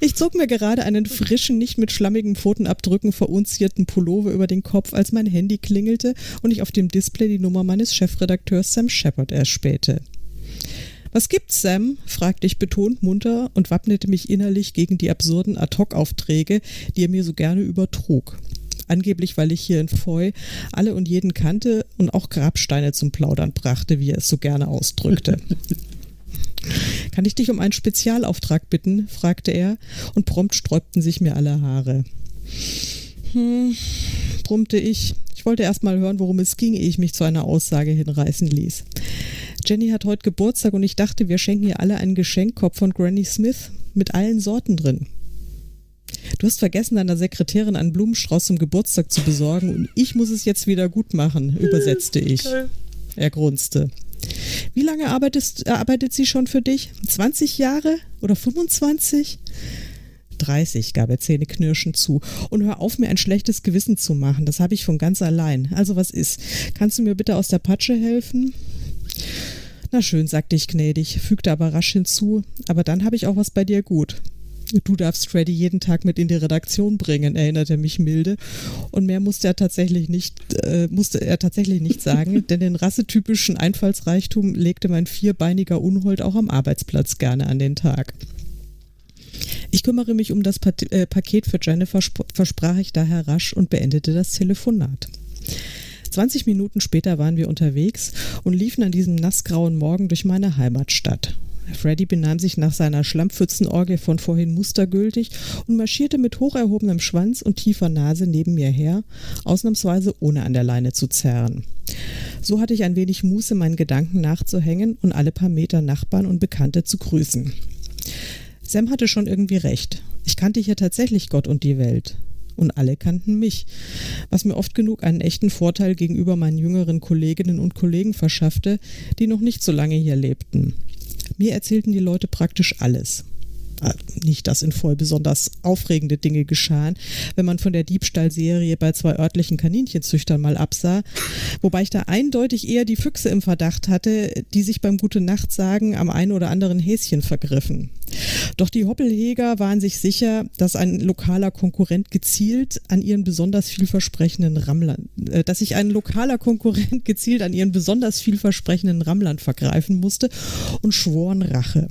Ich zog mir gerade einen frischen, nicht mit schlammigen Pfotenabdrücken verunzierten Pullover über den Kopf, als mein Handy klingelte und ich auf dem Display die Nummer meines Chefredakteurs Sam Shepard erspähte. Was gibt's, Sam? fragte ich betont munter und wappnete mich innerlich gegen die absurden Ad-Hoc-Aufträge, die er mir so gerne übertrug. Angeblich, weil ich hier in Foy alle und jeden kannte und auch Grabsteine zum Plaudern brachte, wie er es so gerne ausdrückte. *laughs* Kann ich dich um einen Spezialauftrag bitten? fragte er, und prompt sträubten sich mir alle Haare. Hm, brummte ich. Ich wollte erst mal hören, worum es ging, ehe ich mich zu einer Aussage hinreißen ließ. Jenny hat heute Geburtstag und ich dachte, wir schenken ihr alle einen Geschenkkorb von Granny Smith mit allen Sorten drin. Du hast vergessen, deiner Sekretärin einen Blumenstrauß zum Geburtstag zu besorgen und ich muss es jetzt wieder gut machen, übersetzte ich. Er grunzte. Wie lange arbeitest, arbeitet sie schon für dich? 20 Jahre oder 25? 30, gab er zähneknirschend zu. Und hör auf, mir ein schlechtes Gewissen zu machen. Das habe ich von ganz allein. Also was ist? Kannst du mir bitte aus der Patsche helfen? Na schön, sagte ich gnädig, fügte aber rasch hinzu. Aber dann habe ich auch was bei dir gut. Du darfst Freddy jeden Tag mit in die Redaktion bringen, erinnerte mich milde. Und mehr musste er tatsächlich nicht, äh, musste er tatsächlich nicht sagen, *laughs* denn den rassetypischen Einfallsreichtum legte mein vierbeiniger Unhold auch am Arbeitsplatz gerne an den Tag. Ich kümmere mich um das pa äh, Paket für Jennifer, versprach ich daher rasch und beendete das Telefonat. 20 Minuten später waren wir unterwegs und liefen an diesem nassgrauen Morgen durch meine Heimatstadt. Freddy benahm sich nach seiner Schlammpfützenorgie von vorhin mustergültig und marschierte mit hoch erhobenem Schwanz und tiefer Nase neben mir her, ausnahmsweise ohne an der Leine zu zerren. So hatte ich ein wenig Muße, meinen Gedanken nachzuhängen und alle paar Meter Nachbarn und Bekannte zu grüßen. Sam hatte schon irgendwie recht. Ich kannte hier tatsächlich Gott und die Welt. Und alle kannten mich, was mir oft genug einen echten Vorteil gegenüber meinen jüngeren Kolleginnen und Kollegen verschaffte, die noch nicht so lange hier lebten. Mir erzählten die Leute praktisch alles. Nicht, dass in voll besonders aufregende Dinge geschahen, wenn man von der Diebstahlserie bei zwei örtlichen Kaninchenzüchtern mal absah, wobei ich da eindeutig eher die Füchse im Verdacht hatte, die sich beim Gute Nacht sagen am einen oder anderen Häschen vergriffen. Doch die Hoppelheger waren sich sicher, dass ein lokaler Konkurrent gezielt an ihren besonders vielversprechenden Rammlern, äh, dass sich ein lokaler Konkurrent gezielt an ihren besonders vielversprechenden Rammlern vergreifen musste und schworen Rache.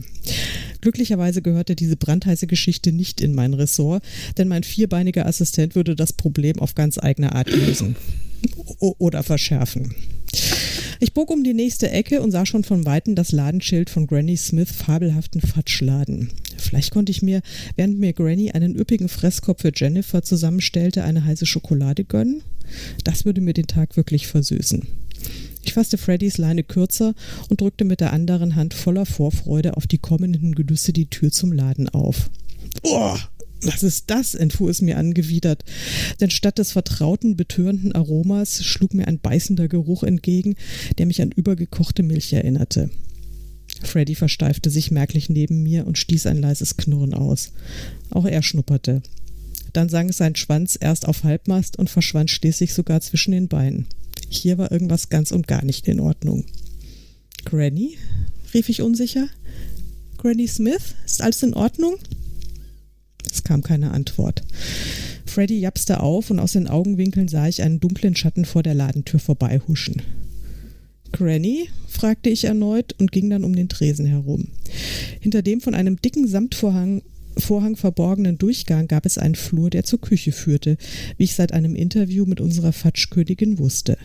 Glücklicherweise gehörte diese brandheiße Geschichte nicht in mein Ressort, denn mein vierbeiniger Assistent würde das Problem auf ganz eigene Art lösen. *clears throat* Oder verschärfen. Ich bog um die nächste Ecke und sah schon von Weitem das Ladenschild von Granny Smith fabelhaften Fatschladen. Vielleicht konnte ich mir, während mir Granny einen üppigen Fresskorb für Jennifer zusammenstellte, eine heiße Schokolade gönnen? Das würde mir den Tag wirklich versüßen. Ich fasste Freddys Leine kürzer und drückte mit der anderen Hand voller Vorfreude auf die kommenden Genüsse die Tür zum Laden auf. Oh, was ist das? entfuhr es mir angewidert. Denn statt des vertrauten, betörenden Aromas schlug mir ein beißender Geruch entgegen, der mich an übergekochte Milch erinnerte. Freddy versteifte sich merklich neben mir und stieß ein leises Knurren aus. Auch er schnupperte. Dann sank sein Schwanz erst auf Halbmast und verschwand schließlich sogar zwischen den Beinen. Hier war irgendwas ganz und gar nicht in Ordnung. Granny? rief ich unsicher. Granny Smith? Ist alles in Ordnung? Es kam keine Antwort. Freddy japste auf und aus den Augenwinkeln sah ich einen dunklen Schatten vor der Ladentür vorbeihuschen. Granny? fragte ich erneut und ging dann um den Tresen herum. Hinter dem von einem dicken Samtvorhang Vorhang verborgenen Durchgang gab es einen Flur, der zur Küche führte, wie ich seit einem Interview mit unserer Fatschkönigin wusste.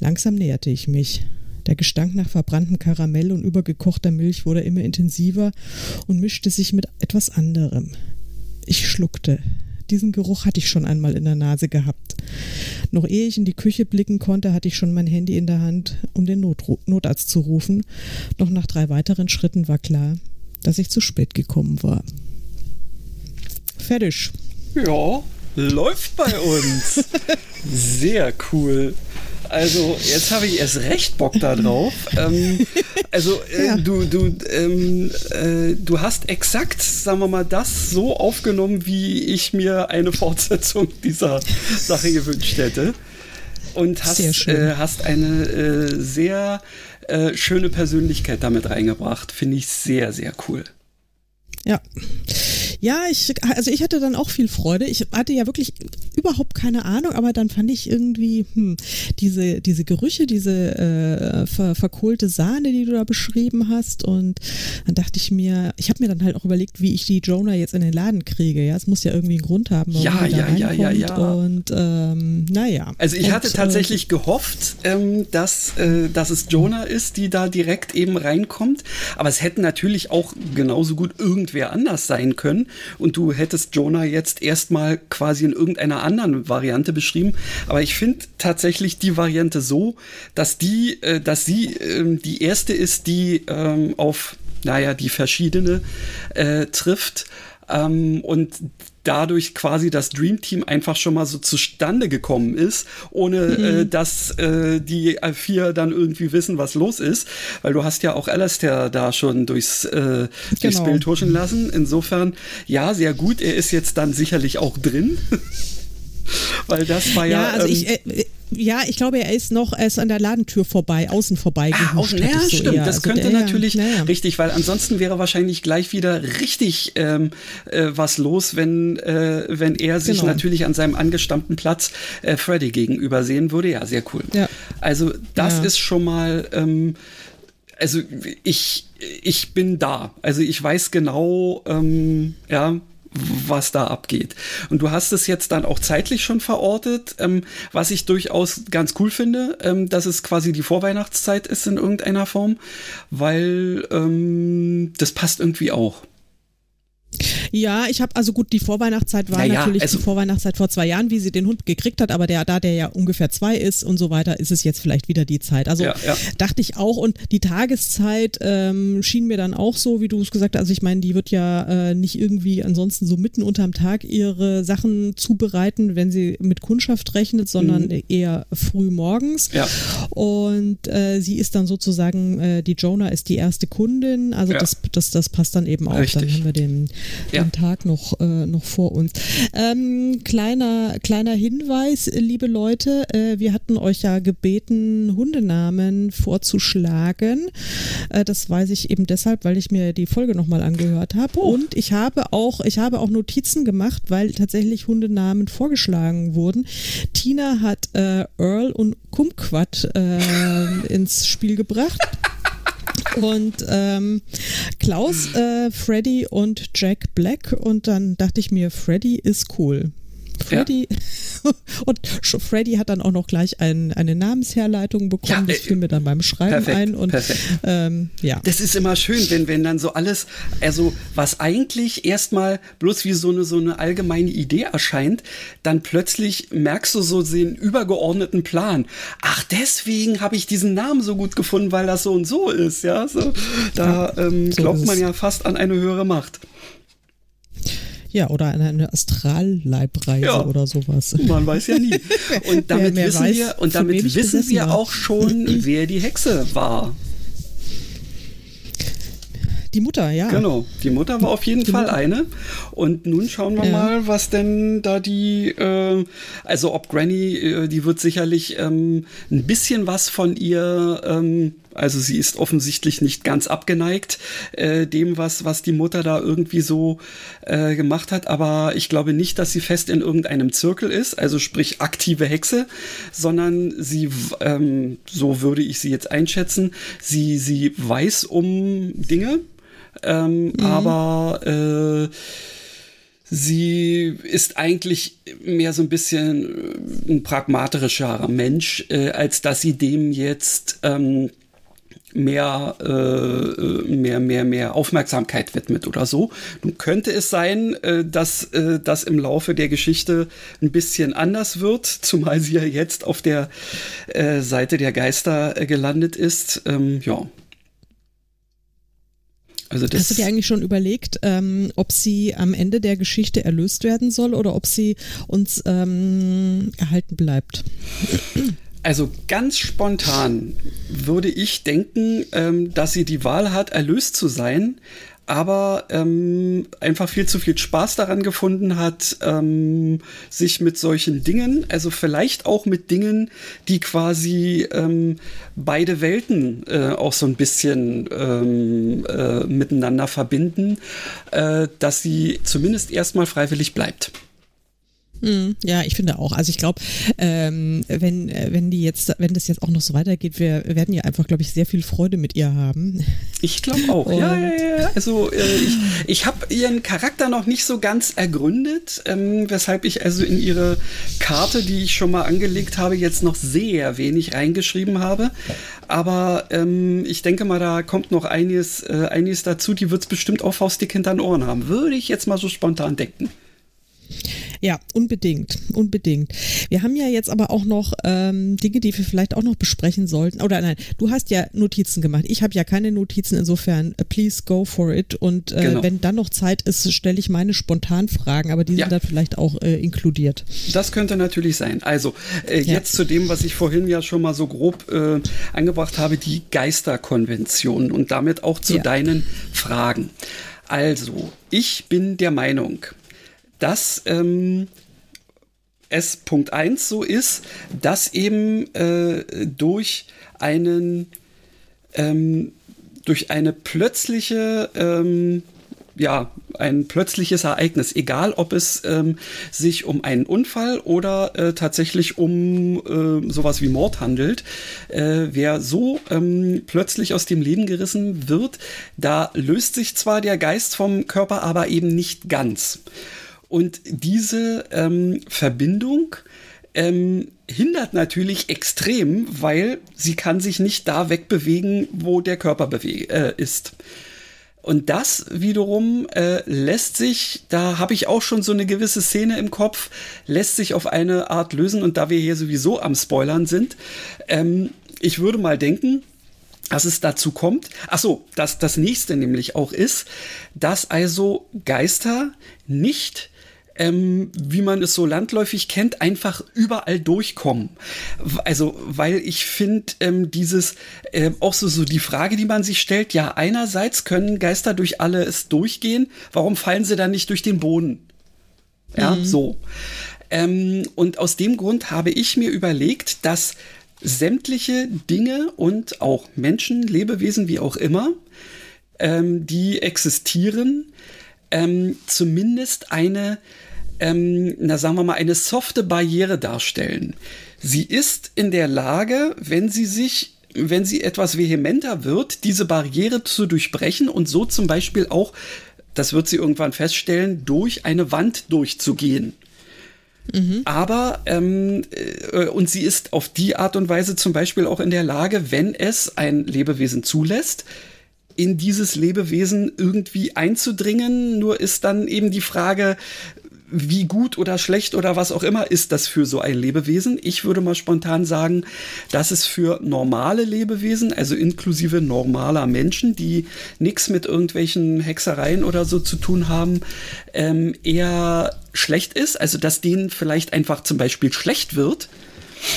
Langsam näherte ich mich. Der Gestank nach verbranntem Karamell und übergekochter Milch wurde immer intensiver und mischte sich mit etwas anderem. Ich schluckte. Diesen Geruch hatte ich schon einmal in der Nase gehabt. Noch ehe ich in die Küche blicken konnte, hatte ich schon mein Handy in der Hand, um den Notru Notarzt zu rufen. Doch nach drei weiteren Schritten war klar, dass ich zu spät gekommen war. Fertig. Ja, läuft bei uns. *laughs* Sehr cool. Also, jetzt habe ich erst recht Bock da drauf. ähm, also, äh, ja. du, du, ähm, äh, du hast exakt, sagen wir mal, das so aufgenommen, wie ich mir eine Fortsetzung dieser Sache gewünscht hätte. Und hast, äh, hast eine äh, sehr äh, schöne Persönlichkeit damit reingebracht. Finde ich sehr, sehr cool. Ja. Ja, ich, also ich hatte dann auch viel Freude. Ich hatte ja wirklich überhaupt keine Ahnung, aber dann fand ich irgendwie hm, diese, diese Gerüche, diese äh, ver, verkohlte Sahne, die du da beschrieben hast. Und dann dachte ich mir, ich habe mir dann halt auch überlegt, wie ich die Jonah jetzt in den Laden kriege. Ja, es muss ja irgendwie einen Grund haben. Warum ja, ja, ja, ja, ja. Und ähm, naja. Also ich und, hatte tatsächlich äh, gehofft, ähm, dass, äh, dass es Jonah ist, die da direkt eben reinkommt. Aber es hätte natürlich auch genauso gut irgendwer anders sein können und du hättest Jonah jetzt erstmal quasi in irgendeiner anderen Variante beschrieben. Aber ich finde tatsächlich die Variante so, dass die, äh, dass sie äh, die erste ist, die ähm, auf, naja, die verschiedene äh, trifft. Ähm, und dadurch quasi das Dream Team einfach schon mal so zustande gekommen ist, ohne mhm. äh, dass äh, die vier dann irgendwie wissen, was los ist. Weil du hast ja auch Alastair da schon durchs, äh, genau. durchs Bild huschen lassen. Insofern, ja, sehr gut. Er ist jetzt dann sicherlich auch drin. *laughs* *laughs* Weil das war ja. Ja, also ähm, ich, äh, ja, ich glaube, er ist noch, er ist an der Ladentür vorbei, außen vorbei. Ah, außen, ja, so stimmt. Eher. Das also könnte der, natürlich ja, ja. richtig, weil ansonsten wäre wahrscheinlich gleich wieder richtig ähm, äh, was los, wenn, äh, wenn er sich genau. natürlich an seinem angestammten Platz äh, Freddy gegenüber sehen würde. Ja, sehr cool. Ja. Also das ist schon mal. Ähm, also ich, ich bin da. Also ich weiß genau, ähm, ja, was da abgeht. Und du hast es jetzt dann auch zeitlich schon verortet, ähm, was ich durchaus ganz cool finde, ähm, dass es quasi die Vorweihnachtszeit ist in irgendeiner Form, weil ähm, das passt irgendwie auch. Ja, ich habe also gut, die Vorweihnachtszeit war naja, natürlich also, die Vorweihnachtszeit vor zwei Jahren, wie sie den Hund gekriegt hat, aber der, da der ja ungefähr zwei ist und so weiter, ist es jetzt vielleicht wieder die Zeit. Also ja, ja. dachte ich auch und die Tageszeit ähm, schien mir dann auch so, wie du es gesagt hast. Also ich meine, die wird ja äh, nicht irgendwie ansonsten so mitten unterm Tag ihre Sachen zubereiten, wenn sie mit Kundschaft rechnet, sondern mhm. eher früh morgens. Ja. Und äh, sie ist dann sozusagen, äh, die Jonah ist die erste Kundin, also das, das, das passt dann eben auch. Richtig. Dann haben wir den ja. den Tag noch, äh, noch vor uns. Ähm, kleiner, kleiner Hinweis, liebe Leute, äh, wir hatten euch ja gebeten, Hundenamen vorzuschlagen. Äh, das weiß ich eben deshalb, weil ich mir die Folge nochmal angehört habe. Oh. Und ich habe auch, ich habe auch Notizen gemacht, weil tatsächlich Hundenamen vorgeschlagen wurden. Tina hat äh, Earl und Kumquat äh, *laughs* ins Spiel gebracht. Und ähm, Klaus, äh, Freddy und Jack Black. Und dann dachte ich mir, Freddy ist cool. Freddy ja. *laughs* und Freddy hat dann auch noch gleich ein, eine Namensherleitung bekommen. Ja, das äh, fiel mir dann beim Schreiben perfekt, ein und ähm, ja. Das ist immer schön, wenn wenn dann so alles, also was eigentlich erstmal bloß wie so eine so eine allgemeine Idee erscheint, dann plötzlich merkst du so den übergeordneten Plan. Ach, deswegen habe ich diesen Namen so gut gefunden, weil das so und so ist, ja. So, da ähm, glaubt man ja fast an eine höhere Macht. Ja, oder eine Astralleibreise ja, oder sowas. Man weiß ja nie. *laughs* Und damit wissen weiß, wir, und damit wissen wir war. auch schon, *clears throat* wer die Hexe war. Die Mutter, ja. Genau, die Mutter war auf jeden die Fall Mutter. eine. Und nun schauen wir ja. mal, was denn da die, äh, also ob Granny, äh, die wird sicherlich ähm, ein bisschen was von ihr ähm, also sie ist offensichtlich nicht ganz abgeneigt äh, dem, was, was die Mutter da irgendwie so äh, gemacht hat. Aber ich glaube nicht, dass sie fest in irgendeinem Zirkel ist, also sprich aktive Hexe, sondern sie, ähm, so würde ich sie jetzt einschätzen, sie, sie weiß um Dinge, ähm, mhm. aber äh, Sie ist eigentlich mehr so ein bisschen ein pragmatischerer Mensch, äh, als dass sie dem jetzt ähm, mehr, äh, mehr, mehr, mehr Aufmerksamkeit widmet oder so. Nun könnte es sein, äh, dass äh, das im Laufe der Geschichte ein bisschen anders wird, *laughs* zumal sie ja jetzt auf der äh, Seite der Geister äh, gelandet ist. Ähm, ja. Also das Hast du dir eigentlich schon überlegt, ähm, ob sie am Ende der Geschichte erlöst werden soll oder ob sie uns ähm, erhalten bleibt? *clears throat* Also ganz spontan würde ich denken, ähm, dass sie die Wahl hat, erlöst zu sein, aber ähm, einfach viel zu viel Spaß daran gefunden hat, ähm, sich mit solchen Dingen, also vielleicht auch mit Dingen, die quasi ähm, beide Welten äh, auch so ein bisschen ähm, äh, miteinander verbinden, äh, dass sie zumindest erstmal freiwillig bleibt. Hm, ja, ich finde auch. Also ich glaube, ähm, wenn, wenn die jetzt, wenn das jetzt auch noch so weitergeht, wir werden ja einfach, glaube ich, sehr viel Freude mit ihr haben. Ich glaube auch. ja, ja, ja. Also äh, ich, ich habe ihren Charakter noch nicht so ganz ergründet, ähm, weshalb ich also in ihre Karte, die ich schon mal angelegt habe, jetzt noch sehr wenig reingeschrieben habe. Aber ähm, ich denke mal, da kommt noch einiges, äh, einiges dazu. Die wird es bestimmt auch faustdick hinter den Ohren haben. Würde ich jetzt mal so spontan denken. Ja, unbedingt, unbedingt. Wir haben ja jetzt aber auch noch ähm, Dinge, die wir vielleicht auch noch besprechen sollten. Oder nein, du hast ja Notizen gemacht. Ich habe ja keine Notizen, insofern uh, please go for it. Und äh, genau. wenn dann noch Zeit ist, stelle ich meine Spontanfragen, aber die ja. sind dann vielleicht auch äh, inkludiert. Das könnte natürlich sein. Also äh, ja. jetzt zu dem, was ich vorhin ja schon mal so grob äh, angebracht habe, die Geisterkonvention und damit auch zu ja. deinen Fragen. Also, ich bin der Meinung, dass ähm, es Punkt 1 so ist, dass eben äh, durch einen ähm, durch eine plötzliche ähm, ja, ein plötzliches Ereignis, egal ob es ähm, sich um einen Unfall oder äh, tatsächlich um äh, sowas wie Mord handelt. Äh, wer so ähm, plötzlich aus dem Leben gerissen wird, da löst sich zwar der Geist vom Körper, aber eben nicht ganz. Und diese ähm, Verbindung ähm, hindert natürlich extrem, weil sie kann sich nicht da wegbewegen, wo der Körper äh, ist. Und das wiederum äh, lässt sich, da habe ich auch schon so eine gewisse Szene im Kopf, lässt sich auf eine Art lösen. Und da wir hier sowieso am Spoilern sind, ähm, ich würde mal denken, dass es dazu kommt. Ach so, dass das nächste nämlich auch ist, dass also Geister nicht ähm, wie man es so landläufig kennt, einfach überall durchkommen. Also, weil ich finde, ähm, dieses, äh, auch so, so die Frage, die man sich stellt, ja, einerseits können Geister durch alles durchgehen, warum fallen sie dann nicht durch den Boden? Ja, mhm. so. Ähm, und aus dem Grund habe ich mir überlegt, dass sämtliche Dinge und auch Menschen, Lebewesen, wie auch immer, ähm, die existieren, ähm, zumindest eine ähm, na sagen wir mal, eine softe Barriere darstellen. Sie ist in der Lage, wenn sie sich wenn sie etwas vehementer wird, diese Barriere zu durchbrechen und so zum Beispiel auch, das wird sie irgendwann feststellen, durch eine Wand durchzugehen. Mhm. Aber, ähm, äh, und sie ist auf die Art und Weise zum Beispiel auch in der Lage, wenn es ein Lebewesen zulässt, in dieses Lebewesen irgendwie einzudringen. Nur ist dann eben die Frage, wie gut oder schlecht oder was auch immer ist das für so ein Lebewesen. Ich würde mal spontan sagen, dass es für normale Lebewesen, also inklusive normaler Menschen, die nichts mit irgendwelchen Hexereien oder so zu tun haben, ähm, eher schlecht ist. Also dass denen vielleicht einfach zum Beispiel schlecht wird.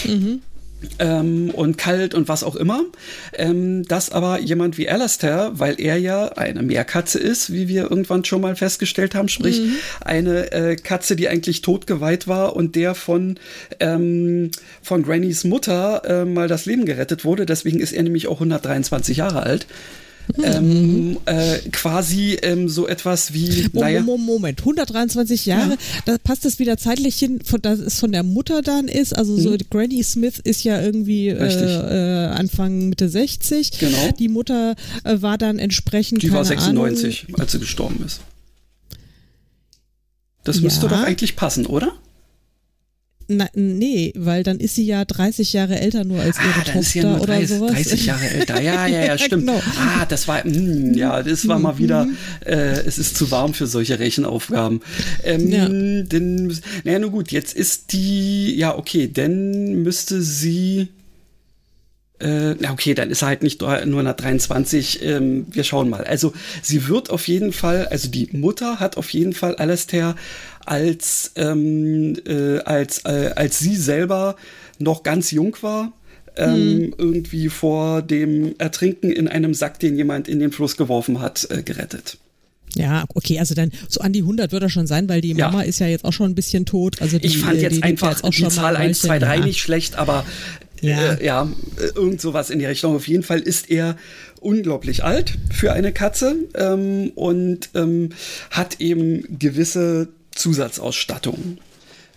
Mhm ähm, und kalt und was auch immer. Ähm, dass aber jemand wie Alastair, weil er ja eine Meerkatze ist, wie wir irgendwann schon mal festgestellt haben, sprich mhm. eine äh, Katze, die eigentlich totgeweiht war und der von, ähm, von Grannys Mutter äh, mal das Leben gerettet wurde. Deswegen ist er nämlich auch 123 Jahre alt. Ähm, äh, quasi ähm, so etwas wie. Naja. Moment, Moment, 123 Jahre, ja. da passt das wieder zeitlich hin, von, dass es von der Mutter dann ist. Also so mhm. Granny Smith ist ja irgendwie äh, äh, Anfang Mitte 60. Genau. Die Mutter äh, war dann entsprechend. Die war 96, Ahnung. als sie gestorben ist. Das ja. müsste doch eigentlich passen, oder? Na, nee, weil dann ist sie ja 30 Jahre älter nur als ihre ah, Tochter ist ja nur 30, oder sowas. 30 Jahre älter, ja, *laughs* ja, ja, stimmt. genau. Ah, das war, mh, hm, ja, das war mal wieder, mhm. äh, es ist zu warm für solche Rechenaufgaben. Ähm, ja. Denn, naja, nur gut, jetzt ist die, ja, okay, dann müsste sie, äh, na okay, dann ist er halt nicht nur 123, ähm, wir schauen mal. Also sie wird auf jeden Fall, also die Mutter hat auf jeden Fall Alastair als, ähm, äh, als, äh, als sie selber noch ganz jung war, ähm, hm. irgendwie vor dem Ertrinken in einem Sack, den jemand in den Fluss geworfen hat, äh, gerettet. Ja, okay, also dann so an die 100 wird er schon sein, weil die Mama ja. ist ja jetzt auch schon ein bisschen tot. Also die, ich fand jetzt die einfach jetzt auch die Zahl 1, 2, 3 ja. nicht schlecht, aber ja. Äh, ja, irgend sowas in die Richtung. Auf jeden Fall ist er unglaublich alt für eine Katze ähm, und ähm, hat eben gewisse Zusatzausstattung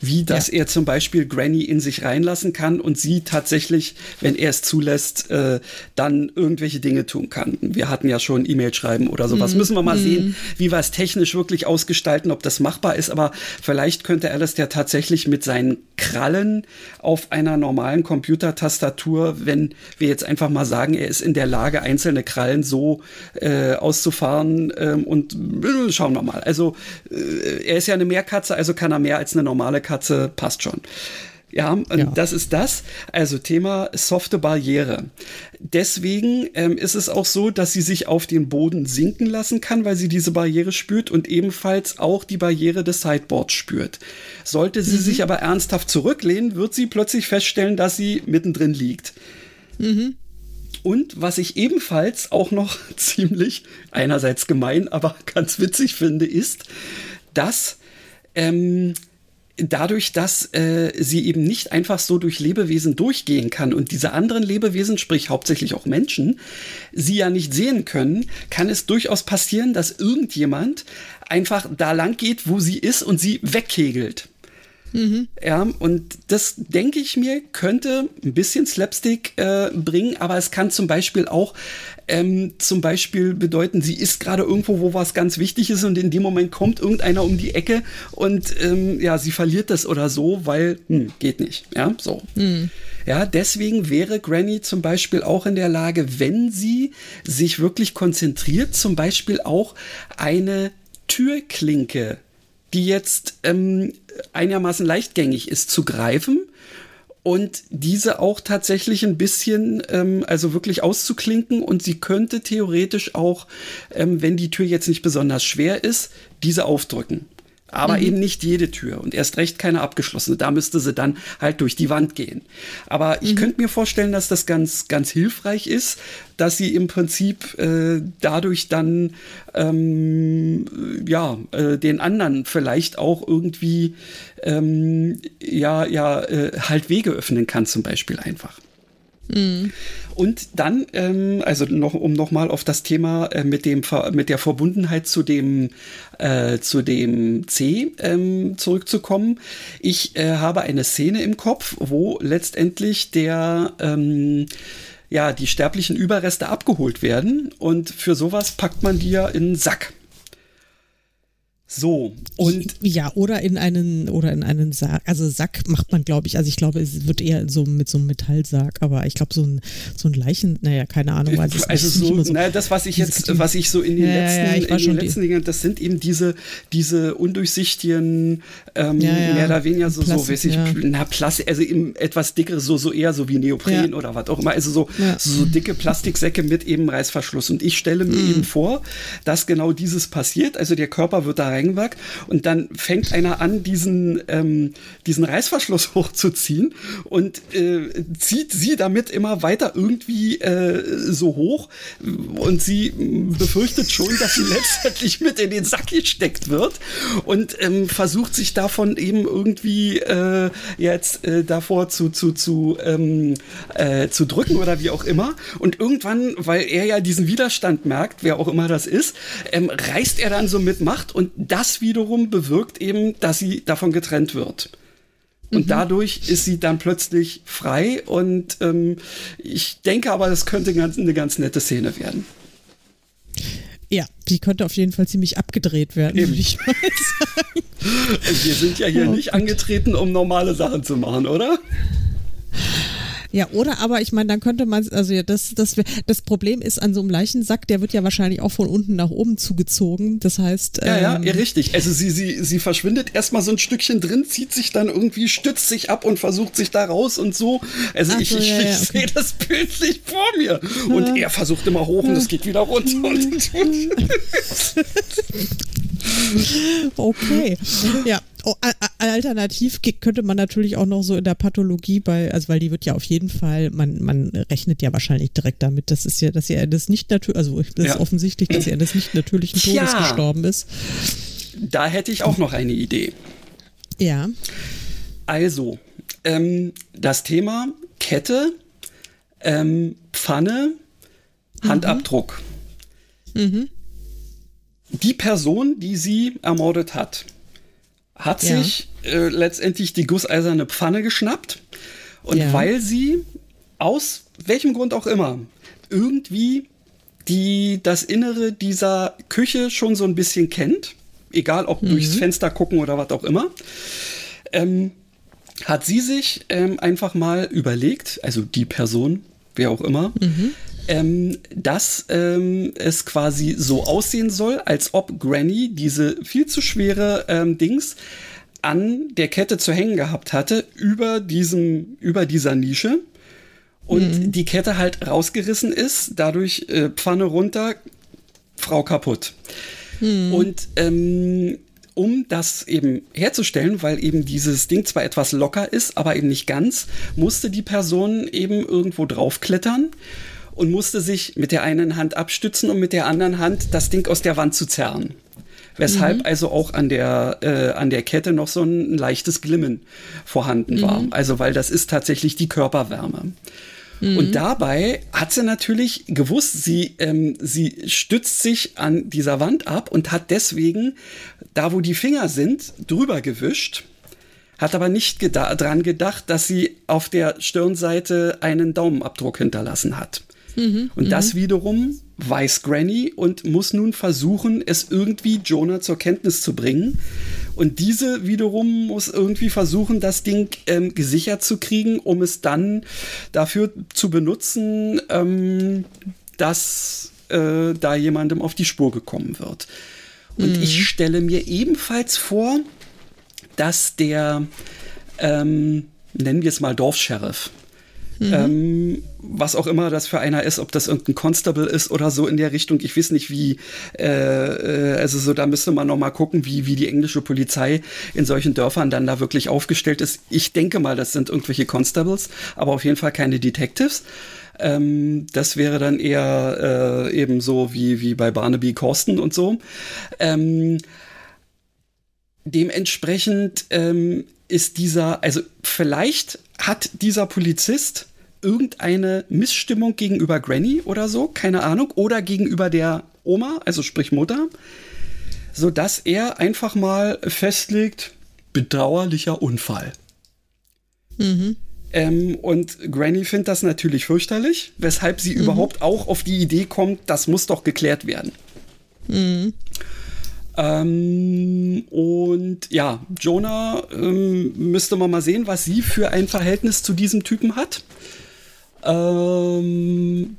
wie dass ja. er zum Beispiel Granny in sich reinlassen kann und sie tatsächlich, wenn er es zulässt, äh, dann irgendwelche Dinge tun kann. Wir hatten ja schon E-Mail schreiben oder sowas. Mhm. Müssen wir mal mhm. sehen, wie wir es technisch wirklich ausgestalten, ob das machbar ist. Aber vielleicht könnte Alistair tatsächlich mit seinen Krallen auf einer normalen Computertastatur, wenn wir jetzt einfach mal sagen, er ist in der Lage, einzelne Krallen so äh, auszufahren ähm, und äh, schauen wir mal. Also äh, er ist ja eine Meerkatze, also kann er mehr als eine normale Katze, passt schon. Ja, und ja. das ist das. Also Thema softe Barriere. Deswegen ähm, ist es auch so, dass sie sich auf den Boden sinken lassen kann, weil sie diese Barriere spürt und ebenfalls auch die Barriere des Sideboards spürt. Sollte sie mhm. sich aber ernsthaft zurücklehnen, wird sie plötzlich feststellen, dass sie mittendrin liegt. Mhm. Und was ich ebenfalls auch noch *laughs* ziemlich einerseits gemein, aber *laughs* ganz witzig finde, ist, dass ähm, dadurch, dass äh, sie eben nicht einfach so durch Lebewesen durchgehen kann und diese anderen Lebewesen, sprich hauptsächlich auch Menschen, sie ja nicht sehen können, kann es durchaus passieren, dass irgendjemand einfach da lang geht, wo sie ist und sie wegkegelt. Mhm. Ja, und das denke ich mir, könnte ein bisschen Slapstick äh, bringen, aber es kann zum Beispiel auch ähm, zum Beispiel bedeuten, sie ist gerade irgendwo, wo was ganz wichtig ist und in dem Moment kommt irgendeiner um die Ecke und ähm, ja, sie verliert das oder so, weil hm, geht nicht. Ja, so. Mhm. Ja, deswegen wäre Granny zum Beispiel auch in der Lage, wenn sie sich wirklich konzentriert, zum Beispiel auch eine Türklinke, die jetzt ähm, einigermaßen leichtgängig ist, zu greifen und diese auch tatsächlich ein bisschen, ähm, also wirklich auszuklinken und sie könnte theoretisch auch, ähm, wenn die Tür jetzt nicht besonders schwer ist, diese aufdrücken. Aber mhm. eben nicht jede Tür und erst recht keine abgeschlossene. Da müsste sie dann halt durch die Wand gehen. Aber ich mhm. könnte mir vorstellen, dass das ganz, ganz hilfreich ist, dass sie im Prinzip äh, dadurch dann ähm, ja äh, den anderen vielleicht auch irgendwie ähm, ja ja äh, halt Wege öffnen kann zum Beispiel einfach. Mhm. Und dann, ähm, also noch, um nochmal auf das Thema äh, mit dem mit der Verbundenheit zu dem äh, zu dem C ähm, zurückzukommen. Ich äh, habe eine Szene im Kopf, wo letztendlich der ähm, ja, die sterblichen Überreste abgeholt werden und für sowas packt man die ja in einen Sack. So, und. Ja, oder in einen, oder in einen Sarg. Also Sack macht man, glaube ich, also ich glaube, es wird eher so mit so einem Metallsarg, aber ich glaube, so ein, so ein Leichen, naja, keine Ahnung. *laughs* Also, also so, so, naja, das, was ich jetzt, was ich so in den ja, letzten, ja, in den letzten Dingen, das sind eben diese, diese undurchsichtigen, ähm, ja, mehr oder weniger so, Plastik, so, weiß ich, na, Plastik, also eben etwas dickere, so, so eher so wie Neopren oder was auch immer, also so, so dicke Plastiksäcke mit eben Reißverschluss. Und ich stelle mir mhm. eben vor, dass genau dieses passiert, also der Körper wird da Reigenwerk und dann fängt einer an, diesen, ähm, diesen Reißverschluss *laughs* hochzuziehen und äh, zieht sie damit immer weiter irgendwie äh, so hoch und sie befürchtet schon, dass sie *laughs* letztendlich mit in den Sack gesteckt wird und ähm, versucht sich davon eben irgendwie äh, jetzt äh, davor zu, zu, zu, ähm, äh, zu drücken oder wie auch immer. Und irgendwann, weil er ja diesen Widerstand merkt, wer auch immer das ist, ähm, reißt er dann so mit Macht und das wiederum bewirkt eben, dass sie davon getrennt wird. Und mhm. dadurch ist sie dann plötzlich frei und ähm, ich denke aber, das könnte ganz, eine ganz nette Szene werden. Ja, die könnte auf jeden Fall ziemlich abgedreht werden, würde ich mal sagen. *laughs* Wir sind ja hier oh, nicht Gott. angetreten, um normale Sachen zu machen, oder? Ja, oder aber ich meine, dann könnte man, also ja, das, das, das Problem ist an so einem Leichensack, der wird ja wahrscheinlich auch von unten nach oben zugezogen. Das heißt. Ja, ja, ähm, ja, richtig. Also sie, sie, sie verschwindet erstmal so ein Stückchen drin, zieht sich dann irgendwie, stützt sich ab und versucht sich da raus und so. Also Ach ich, so, ich, ja, ich okay. sehe das bildlich vor mir. Und er versucht immer hoch und es geht wieder runter. *laughs* *laughs* okay. Ja, Oh, alternativ könnte man natürlich auch noch so in der Pathologie bei, also weil die wird ja auf jeden Fall, man, man rechnet ja wahrscheinlich direkt damit, das ist ja, dass er das nicht natürlich, also das ja. ist offensichtlich, dass er das nicht natürlichen Todes ja. gestorben ist. Da hätte ich auch noch eine Idee. Ja. Also, ähm, das Thema Kette, ähm, Pfanne, Handabdruck. Mhm. Mhm. Die Person, die sie ermordet hat, hat ja. sich äh, letztendlich die gusseiserne Pfanne geschnappt. Und ja. weil sie aus welchem Grund auch immer irgendwie die das Innere dieser Küche schon so ein bisschen kennt, egal ob mhm. durchs Fenster gucken oder was auch immer, ähm, hat sie sich ähm, einfach mal überlegt, also die Person, wer auch immer, mhm. Ähm, dass ähm, es quasi so aussehen soll, als ob Granny diese viel zu schwere ähm, Dings an der Kette zu hängen gehabt hatte, über diesem, über dieser Nische. Und mhm. die Kette halt rausgerissen ist, dadurch äh, Pfanne runter, Frau kaputt. Mhm. Und ähm, um das eben herzustellen, weil eben dieses Ding zwar etwas locker ist, aber eben nicht ganz, musste die Person eben irgendwo draufklettern und musste sich mit der einen Hand abstützen und mit der anderen Hand das Ding aus der Wand zu zerren. Weshalb mhm. also auch an der, äh, an der Kette noch so ein leichtes Glimmen vorhanden war. Mhm. Also weil das ist tatsächlich die Körperwärme. Mhm. Und dabei hat sie natürlich gewusst, sie, ähm, sie stützt sich an dieser Wand ab und hat deswegen, da wo die Finger sind, drüber gewischt hat aber nicht geda dran gedacht, dass sie auf der Stirnseite einen Daumenabdruck hinterlassen hat. Mhm, und das mhm. wiederum weiß Granny und muss nun versuchen, es irgendwie Jonah zur Kenntnis zu bringen. Und diese wiederum muss irgendwie versuchen, das Ding ähm, gesichert zu kriegen, um es dann dafür zu benutzen, ähm, dass äh, da jemandem auf die Spur gekommen wird. Und mhm. ich stelle mir ebenfalls vor, dass der, ähm, nennen wir es mal Dorfsheriff, Mhm. Ähm, was auch immer das für einer ist, ob das irgendein Constable ist oder so in der Richtung. Ich weiß nicht, wie, äh, äh, also so, da müsste man noch mal gucken, wie, wie die englische Polizei in solchen Dörfern dann da wirklich aufgestellt ist. Ich denke mal, das sind irgendwelche Constables, aber auf jeden Fall keine Detectives. Ähm, das wäre dann eher äh, eben so wie, wie bei Barnaby Corsten und so. Ähm, dementsprechend ähm, ist dieser, also vielleicht hat dieser Polizist irgendeine Missstimmung gegenüber Granny oder so, keine Ahnung, oder gegenüber der Oma, also sprich Mutter, so dass er einfach mal festlegt, bedauerlicher Unfall. Mhm. Ähm, und Granny findet das natürlich fürchterlich, weshalb sie mhm. überhaupt auch auf die Idee kommt, das muss doch geklärt werden. Mhm. Ähm, und ja, Jonah ähm, müsste man mal sehen, was sie für ein Verhältnis zu diesem Typen hat. Ähm,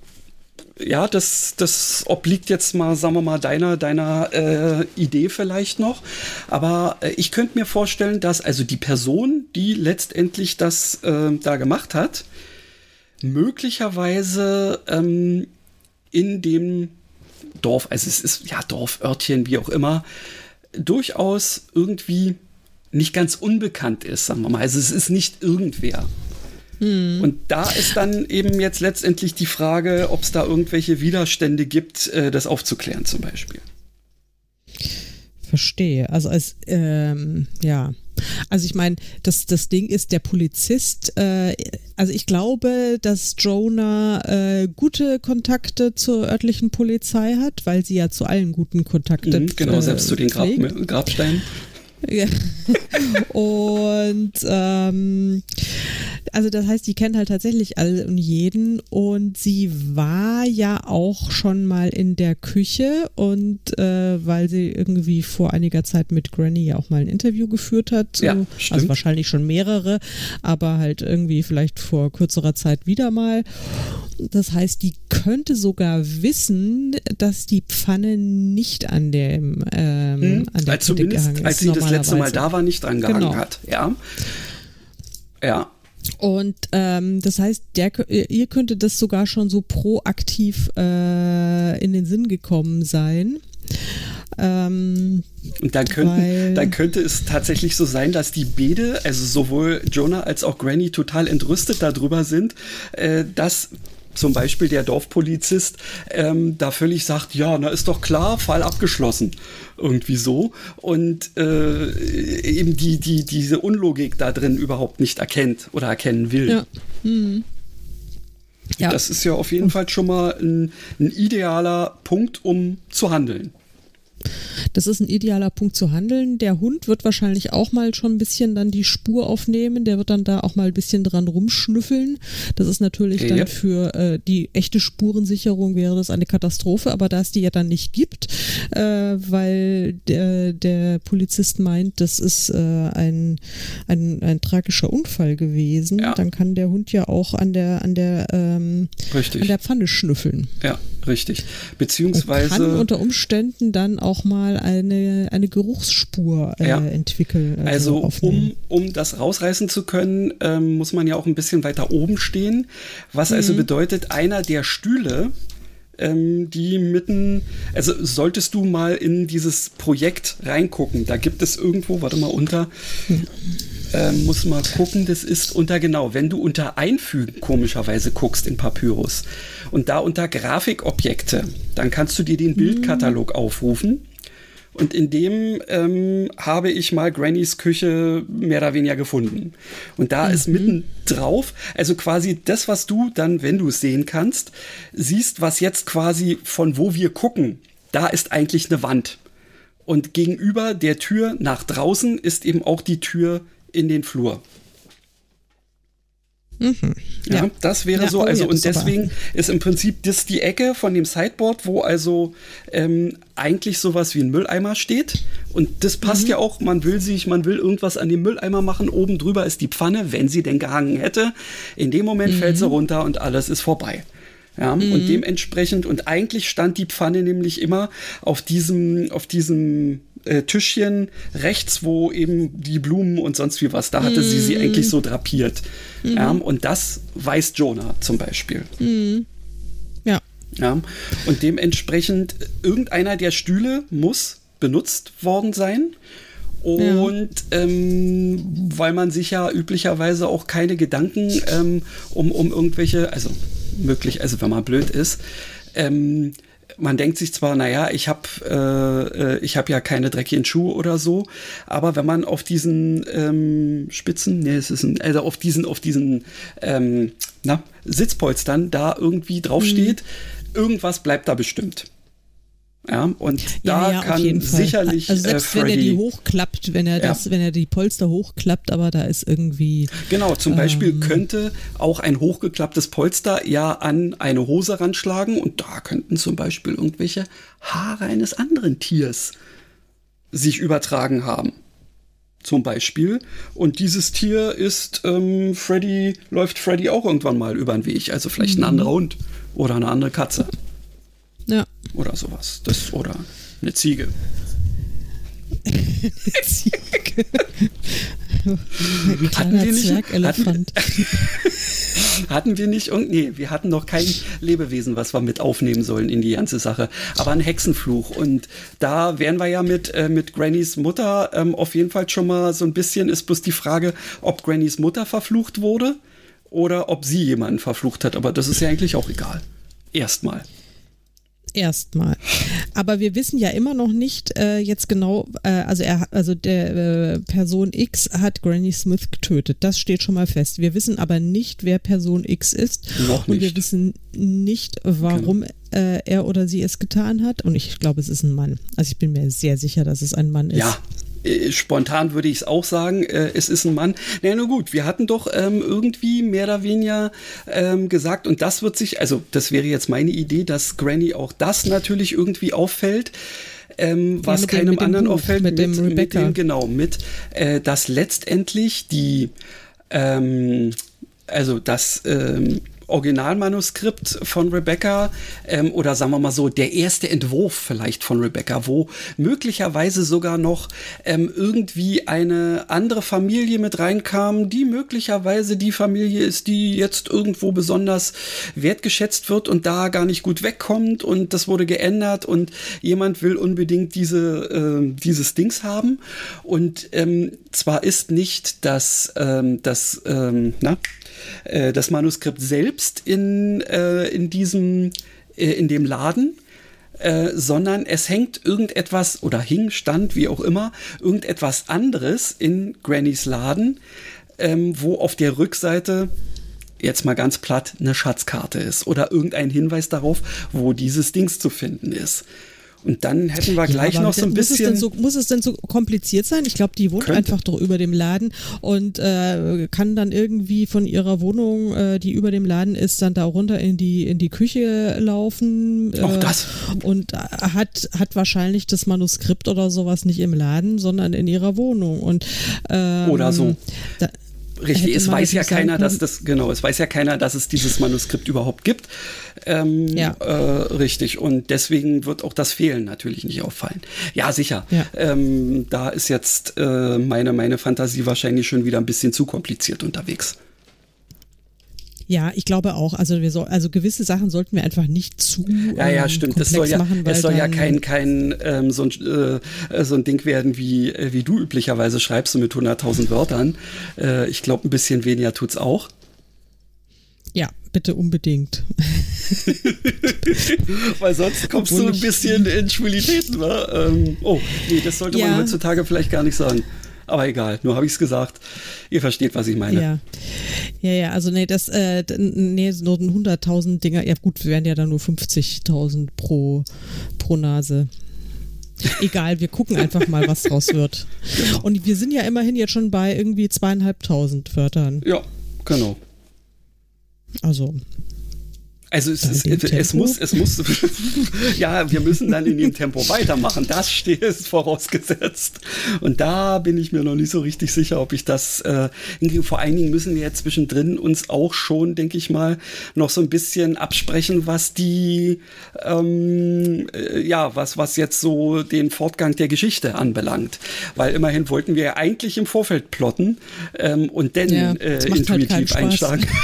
ja, das, das obliegt jetzt mal, sagen wir mal, deiner, deiner äh, Idee vielleicht noch. Aber äh, ich könnte mir vorstellen, dass also die Person, die letztendlich das äh, da gemacht hat, möglicherweise ähm, in dem Dorf, also es ist ja Dorförtchen, wie auch immer, durchaus irgendwie nicht ganz unbekannt ist, sagen wir mal. Also es ist nicht irgendwer. Hm. Und da ist dann eben jetzt letztendlich die Frage, ob es da irgendwelche Widerstände gibt, äh, das aufzuklären zum Beispiel. Verstehe. Also als ähm, ja. Also ich meine, das, das Ding ist, der Polizist, äh, also ich glaube, dass Jonah äh, gute Kontakte zur örtlichen Polizei hat, weil sie ja zu allen guten Kontakten. Mhm, genau, äh, selbst zu den Grab, Grabsteinen. Ja. *laughs* Und ähm, also das heißt, die kennt halt tatsächlich alle und jeden und sie war ja auch schon mal in der Küche und äh, weil sie irgendwie vor einiger Zeit mit Granny ja auch mal ein Interview geführt hat, so, Ja, also stimmt. wahrscheinlich schon mehrere, aber halt irgendwie vielleicht vor kürzerer Zeit wieder mal. Das heißt, die könnte sogar wissen, dass die Pfanne nicht an dem ähm, Hm? an der als Kette zumindest, gehangen als ist, sie das letzte Mal da war, nicht dran gehangen Genau. hat. Ja. Ja. Und ähm, das heißt, der, ihr könnte das sogar schon so proaktiv äh, in den Sinn gekommen sein. Ähm, Und dann, könnten, dann könnte es tatsächlich so sein, dass die Bede, also sowohl Jonah als auch Granny, total entrüstet darüber sind, äh, dass zum Beispiel der Dorfpolizist ähm, da völlig sagt, ja, na ist doch klar, Fall abgeschlossen. Irgendwie so. Und äh, eben die, die, diese Unlogik da drin überhaupt nicht erkennt oder erkennen will. ja. Hm. Ja, Das ist ja auf jeden Fall schon mal ein, ein idealer Punkt, um zu handeln. Das ist ein idealer Punkt zu handeln. Der Hund wird wahrscheinlich auch mal schon ein bisschen dann die Spur aufnehmen. Der wird dann da auch mal ein bisschen dran rumschnüffeln. Das ist natürlich dann Yep. für äh, die echte Spurensicherung wäre das eine Katastrophe, aber da es die ja dann nicht gibt, äh, weil der, der Polizist meint, das ist äh, ein, ein, ein tragischer Unfall gewesen, Ja. dann kann der Hund ja auch an der, an der, ähm, an der Pfanne schnüffeln. Ja, richtig. Und Beziehungsweise. kann unter Umständen dann auch mal eine, eine Geruchsspur äh, Ja. entwickeln. Also aufnehmen. um, um das rausreißen zu können, ähm, muss man ja auch ein bisschen weiter oben stehen. Was also Mhm. bedeutet, einer der Stühle, ähm, die mitten, also solltest du mal in dieses Projekt reingucken. Da gibt es irgendwo, warte mal, unter, ähm, muss mal gucken, das ist unter, genau, wenn du unter Einfügen komischerweise guckst in Papyrus und da unter Grafikobjekte, dann kannst du dir den Bildkatalog aufrufen. Und in dem ähm, habe ich mal Grannys Küche mehr oder weniger gefunden. Und da ist mitten drauf, also quasi das, was du dann, wenn du es sehen kannst, siehst, was jetzt quasi von wo wir gucken, da ist eigentlich eine Wand. Und gegenüber der Tür nach draußen ist eben auch die Tür in den Flur. Ja, Ja. das wäre Ja, so. oh Also ja, und deswegen ist im Prinzip das die Ecke von dem Sideboard, wo also ähm, eigentlich sowas wie ein Mülleimer steht. Und das passt Mhm. ja auch. Man will sich, man will irgendwas an dem Mülleimer machen. Oben drüber ist die Pfanne, wenn sie denn gehangen hätte. In dem Moment Mhm. fällt sie runter und alles ist vorbei. Ja, und dementsprechend, und eigentlich stand die Pfanne nämlich immer auf diesem, auf diesem äh, Tischchen rechts, wo eben die Blumen und sonst wie was, da hatte sie sie eigentlich so drapiert. Ja, und das weiß Jonah zum Beispiel. ja. Ja, und dementsprechend, irgendeiner der Stühle muss benutzt worden sein. Und ähm, weil man sich ja üblicherweise auch keine Gedanken ähm, um, um irgendwelche, also möglich, also wenn man blöd ist, ähm, man denkt sich zwar, naja, ich habe äh, äh, ich hab ja keine dreckigen Schuhe oder so, aber wenn man auf diesen ähm, Spitzen, nee, es ist ein, also auf diesen, auf diesen ähm, na, Sitzpolstern da irgendwie draufsteht, irgendwas bleibt da bestimmt. Ja, und da ja, ja, kann sicherlich also äh, selbst wenn er die Freddy, hochklappt, wenn er Ja. das, wenn er die Polster hochklappt, aber da ist irgendwie Genau, zum Beispiel Ähm. könnte auch ein hochgeklapptes Polster ja an eine Hose ranschlagen und da könnten zum Beispiel irgendwelche Haare eines anderen Tiers sich übertragen haben. Zum Beispiel. Und dieses Tier ist ähm, Freddy, läuft Freddy auch irgendwann mal über den Weg. Also vielleicht ein Mhm. anderer Hund oder eine andere Katze ja. Oder sowas. Das, oder eine Ziege. Ziege. Hatten wir nicht- Zwergelefant. *laughs* Hatten wir nicht irgend nee, wir hatten noch kein Lebewesen, was wir mit aufnehmen sollen in die ganze Sache, aber ein Hexenfluch und da wären wir ja mit äh, mit Grannys Mutter ähm, auf jeden Fall schon mal so ein bisschen ist bloß die Frage, ob Grannys Mutter verflucht wurde oder ob sie jemanden verflucht hat, aber das ist ja eigentlich auch egal. Erstmal. Erstmal. Aber wir wissen ja immer noch nicht äh, jetzt genau, äh, also er, also der äh, Person X hat Granny Smith getötet. Das steht schon mal fest. Wir wissen aber nicht, wer Person X ist. Noch Und wir nicht. Genau. wissen nicht, warum äh, er oder sie es getan hat. Und ich glaube, es ist ein Mann. Also ich bin mir sehr sicher, dass es ein Mann ist. Ja, äh, spontan würde ich es auch sagen, äh, es ist ein Mann. Na naja, gut, wir hatten doch ähm, irgendwie mehr oder weniger ähm, gesagt, und das wird sich, also das wäre jetzt meine Idee, dass Granny auch das natürlich irgendwie auffällt. Ähm, was ja, keinem dem, anderen Buch, auffällt, mit, mit, dem Rebecca. Mit dem, genau, mit, äh, dass letztendlich die, ähm, also das, ähm, Originalmanuskript von Rebecca ähm, oder sagen wir mal so der erste Entwurf vielleicht von Rebecca, wo möglicherweise sogar noch ähm, irgendwie eine andere Familie mit reinkam, die möglicherweise die Familie ist, die jetzt irgendwo besonders wertgeschätzt wird und da gar nicht gut wegkommt und das wurde geändert und jemand will unbedingt diese äh, dieses Dings haben. Und ähm, zwar ist nicht das ähm, das ähm, na äh, das Manuskript selbst in, äh, in diesem, äh, in dem Laden, äh, sondern es hängt irgendetwas oder hing, stand, wie auch immer, irgendetwas anderes in Grannys Laden, ähm, wo auf der Rückseite jetzt mal ganz platt eine Schatzkarte ist oder irgendein Hinweis darauf, wo dieses Dings zu finden ist. Und dann hätten wir gleich ja, noch so ein muss bisschen. Es so, muss es denn so kompliziert sein? Ich glaube, die wohnt könnte. einfach doch über dem Laden und äh, kann dann irgendwie von ihrer Wohnung, äh, die über dem Laden ist, dann da runter in die, in die Küche laufen. Äh, Auch das. Und hat, hat wahrscheinlich das Manuskript oder sowas nicht im Laden, sondern in ihrer Wohnung. Und, ähm, oder so. Da, Richtig, es weiß ja keiner, dass das, genau, es weiß ja keiner, dass es dieses Manuskript überhaupt gibt. Ähm, ja. Äh, richtig, und deswegen wird auch das Fehlen natürlich nicht auffallen. Ja, sicher. Ja. Ähm, da ist jetzt äh, meine, meine Fantasie wahrscheinlich schon wieder ein bisschen zu kompliziert unterwegs. Ja, ich glaube auch. Also wir so, also gewisse Sachen sollten wir einfach nicht zu ja, ja, ähm, stimmt. Das soll ja, machen, es soll ja kein kein ähm, so, ein, äh, so ein Ding werden wie äh, wie du üblicherweise schreibst mit 100.000 Wörtern. Äh, ich glaube, ein bisschen weniger tut's auch. Ja, bitte unbedingt. *laughs* Weil sonst kommst Obwohl du ein bisschen in Schwulitäten, wa? Ähm, oh, nee, das sollte ja. man heutzutage vielleicht gar nicht sagen. Aber egal, nur habe ich es gesagt. Ihr versteht, was ich meine. Ja, ja, ja also nee, das, äh, nee, nur 100.000 Dinger, ja gut, wir werden ja dann nur 50.000 pro, pro Nase. Egal, wir gucken *laughs* einfach mal, was draus wird. Genau. Und wir sind ja immerhin jetzt schon bei irgendwie zweieinhalbtausend Wörtern. Ja, genau. Also, also es, ist, es muss, es muss, *laughs* ja, wir müssen dann in dem Tempo weitermachen. Das steht ist vorausgesetzt. Und da bin ich mir noch nicht so richtig sicher, ob ich das äh, Vor allen Dingen müssen wir jetzt zwischendrin uns auch schon, denke ich mal, noch so ein bisschen absprechen, was die, ähm, äh, ja, was was jetzt so den Fortgang der Geschichte anbelangt. Weil immerhin wollten wir ja eigentlich im Vorfeld plotten ähm, und dann ja, äh, halt intuitiv halt einsteigen. *laughs*